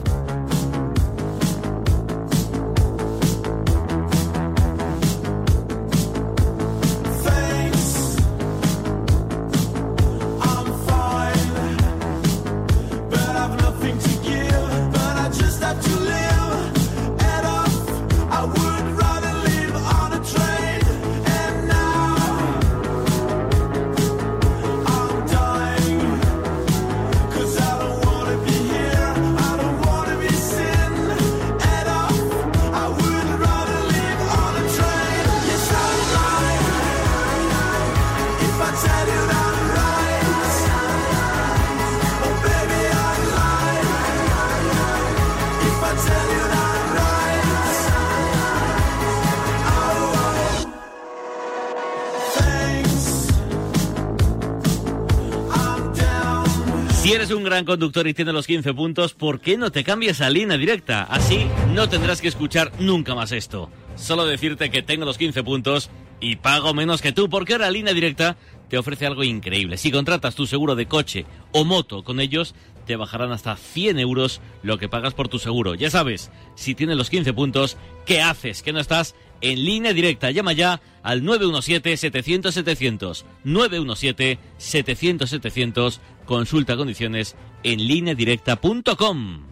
Conductor y tienes los 15 puntos, ¿por qué no te cambias a línea directa? Así no tendrás que escuchar nunca más esto. Solo decirte que tengo los 15 puntos y pago menos que tú, porque ahora Línea Directa te ofrece algo increíble. Si contratas tu seguro de coche o moto con ellos, te bajarán hasta 100 euros lo que pagas por tu seguro. Ya sabes, si tienes los 15 puntos, ¿qué haces? ¿Que no estás en línea directa? Llama ya al 917-700-700. 917-700-700. Consulta condiciones en lineadirecta.com.